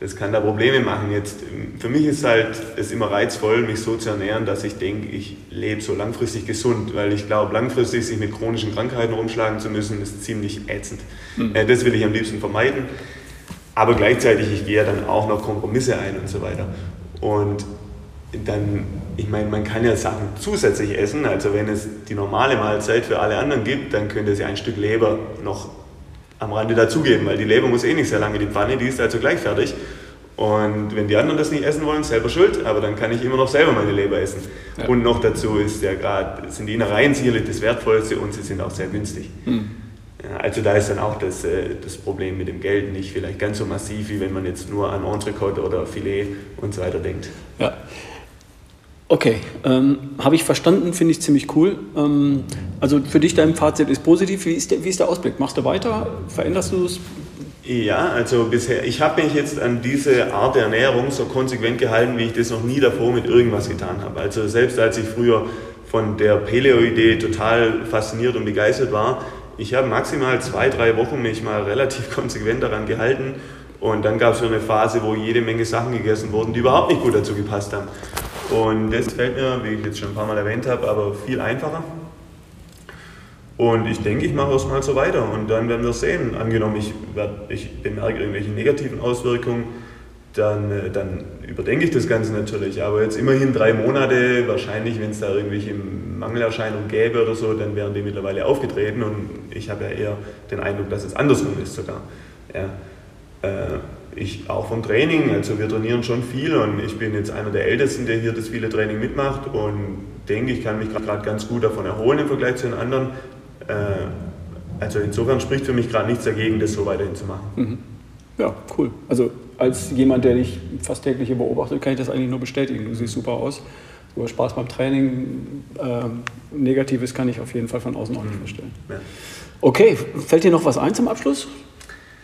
das kann da Probleme machen. Jetzt, für mich ist halt es immer reizvoll, mich so zu ernähren, dass ich denke, ich lebe so langfristig gesund, weil ich glaube, langfristig sich mit chronischen Krankheiten rumschlagen zu müssen, ist ziemlich ätzend. Mhm. Das will ich am liebsten vermeiden. Aber gleichzeitig, ich gehe ja dann auch noch Kompromisse ein und so weiter. Und dann, ich meine, man kann ja Sachen zusätzlich essen. Also wenn es die normale Mahlzeit für alle anderen gibt, dann könnte sie ein Stück Leber noch am Rande dazugeben, weil die Leber muss eh nicht sehr lange, die Pfanne, die ist also gleich fertig. Und wenn die anderen das nicht essen wollen, selber schuld, aber dann kann ich immer noch selber meine Leber essen. Ja. Und noch dazu ist ja gerade, sind die Innereien sicherlich das Wertvollste und sie sind auch sehr günstig. Hm. Ja, also da ist dann auch das, äh, das Problem mit dem Geld nicht vielleicht ganz so massiv, wie wenn man jetzt nur an Entrecote oder Filet und so weiter denkt. Ja. Okay, ähm, habe ich verstanden, finde ich ziemlich cool. Ähm, also für dich dein Fazit ist positiv. Wie ist, der, wie ist der Ausblick? Machst du weiter? Veränderst du es? Ja, also bisher, ich habe mich jetzt an diese Art der Ernährung so konsequent gehalten, wie ich das noch nie davor mit irgendwas getan habe. Also selbst als ich früher von der Paleo-Idee total fasziniert und begeistert war, ich habe maximal zwei, drei Wochen mich mal relativ (laughs) konsequent daran gehalten und dann gab es so eine Phase, wo jede Menge Sachen gegessen wurden, die überhaupt nicht gut dazu gepasst haben. Und das fällt mir, wie ich jetzt schon ein paar Mal erwähnt habe, aber viel einfacher. Und ich denke, ich mache es mal so weiter und dann werden wir sehen. Angenommen, ich, werd, ich bemerke irgendwelche negativen Auswirkungen, dann, äh, dann überdenke ich das Ganze natürlich. Aber jetzt immerhin drei Monate, wahrscheinlich, wenn es da irgendwelche Mangelerscheinungen gäbe oder so, dann wären die mittlerweile aufgetreten und ich habe ja eher den Eindruck, dass es andersrum ist sogar. Ja. Äh, ich auch vom Training, also wir trainieren schon viel und ich bin jetzt einer der Ältesten, der hier das viele Training mitmacht und denke, ich kann mich gerade ganz gut davon erholen im Vergleich zu den anderen. Äh, also insofern spricht für mich gerade nichts dagegen, das so weiterhin zu machen. Mhm. Ja, cool. Also als jemand, der dich fast täglich hier beobachtet, kann ich das eigentlich nur bestätigen. Du siehst super aus. Du hast Spaß beim Training. Ähm, Negatives kann ich auf jeden Fall von außen auch nicht mhm. feststellen. Ja. Okay, fällt dir noch was ein zum Abschluss?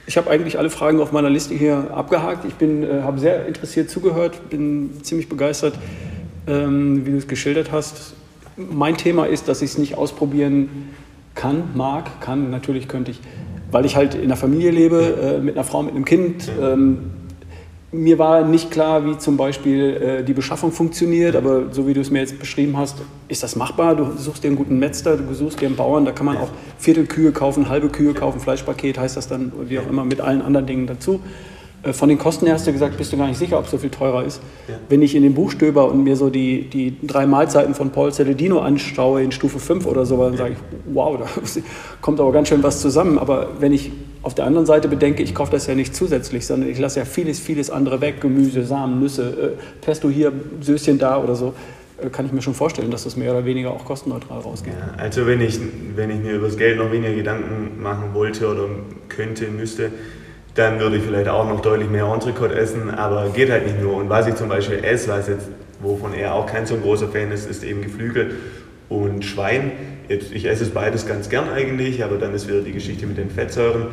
Ich habe eigentlich alle Fragen auf meiner Liste hier abgehakt. Ich äh, habe sehr interessiert zugehört, bin ziemlich begeistert, ähm, wie du es geschildert hast. Mein Thema ist, dass ich es nicht ausprobieren kann, mag, kann, natürlich könnte ich, weil ich halt in einer Familie lebe, äh, mit einer Frau, mit einem Kind. Ähm, mir war nicht klar, wie zum Beispiel äh, die Beschaffung funktioniert, aber so wie du es mir jetzt beschrieben hast, ist das machbar. Du suchst dir einen guten Metzger, du suchst dir einen Bauern, da kann man auch Viertelkühe kaufen, halbe Kühe kaufen, Fleischpaket heißt das dann, wie auch immer, mit allen anderen Dingen dazu. Äh, von den Kosten her hast du gesagt, bist du gar nicht sicher, ob es so viel teurer ist. Ja. Wenn ich in den Buch stöber und mir so die, die drei Mahlzeiten von Paul Celedino anschaue in Stufe 5 oder so, dann ja. sage ich, wow, da (laughs) kommt aber ganz schön was zusammen. Aber wenn ich auf der anderen Seite bedenke, ich kaufe das ja nicht zusätzlich, sondern ich lasse ja vieles, vieles andere weg, Gemüse, Samen, Nüsse, äh, Pesto hier, Söschen da oder so, äh, kann ich mir schon vorstellen, dass das mehr oder weniger auch kostenneutral rausgeht. Ja, also wenn ich, wenn ich mir über das Geld noch weniger Gedanken machen wollte oder könnte, müsste, dann würde ich vielleicht auch noch deutlich mehr Entrecote essen, aber geht halt nicht nur. Und was ich zum Beispiel esse, was jetzt, wovon er auch kein so großer Fan ist, ist eben Geflügel und Schwein. Jetzt, ich esse es beides ganz gern eigentlich, aber dann ist wieder die Geschichte mit den Fettsäuren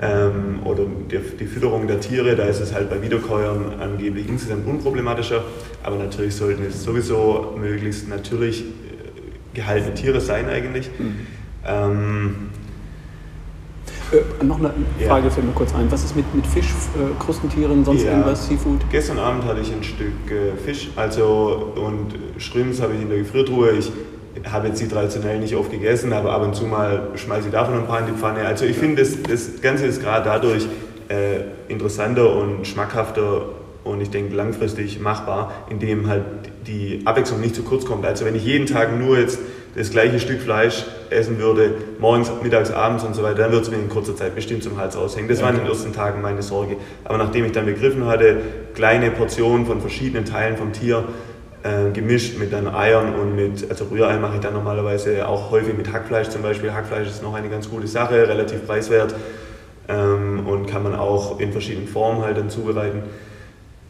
ähm, oder die, die, Fütterung der Tiere. Da ist es halt bei Wiederkäuern angeblich insgesamt unproblematischer, aber natürlich sollten es sowieso möglichst natürlich äh, gehaltene Tiere sein eigentlich. Mhm. Ähm, äh, noch eine Frage ja. fällt mir kurz ein. Was ist mit, mit Fisch, äh, Krustentieren, sonst ja. irgendwas, Seafood? Gestern Abend hatte ich ein Stück äh, Fisch also, und Shrimps habe ich in der Gefriertruhe. Ich habe jetzt die traditionell nicht oft gegessen, aber ab und zu mal schmeiße ich davon ein paar in die Pfanne. Also ich finde, das, das Ganze ist gerade dadurch äh, interessanter und schmackhafter und ich denke langfristig machbar, indem halt die Abwechslung nicht zu kurz kommt. Also wenn ich jeden Tag nur jetzt das gleiche Stück Fleisch essen würde, morgens, mittags, abends und so weiter, dann würde es mir in kurzer Zeit bestimmt zum Hals aushängen. Das war in den ersten Tagen meine Sorge. Aber nachdem ich dann begriffen hatte, kleine Portionen von verschiedenen Teilen vom Tier, äh, gemischt mit dann Eiern und mit, also Rührei mache ich dann normalerweise auch häufig mit Hackfleisch zum Beispiel. Hackfleisch ist noch eine ganz gute Sache, relativ preiswert ähm, und kann man auch in verschiedenen Formen halt dann zubereiten.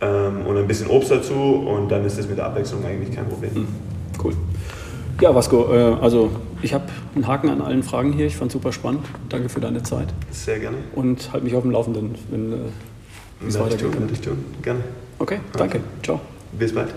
Ähm, und ein bisschen Obst dazu und dann ist das mit der Abwechslung eigentlich kein Problem. Mhm. Cool. Ja, Vasco, äh, also ich habe einen Haken an allen Fragen hier. Ich fand es super spannend. Danke für deine Zeit. Sehr gerne. Und halt mich auf dem Laufenden, wenn äh, es weitergeht. Tun, ich tun. Gerne. Okay, danke. Ciao. Bis bald.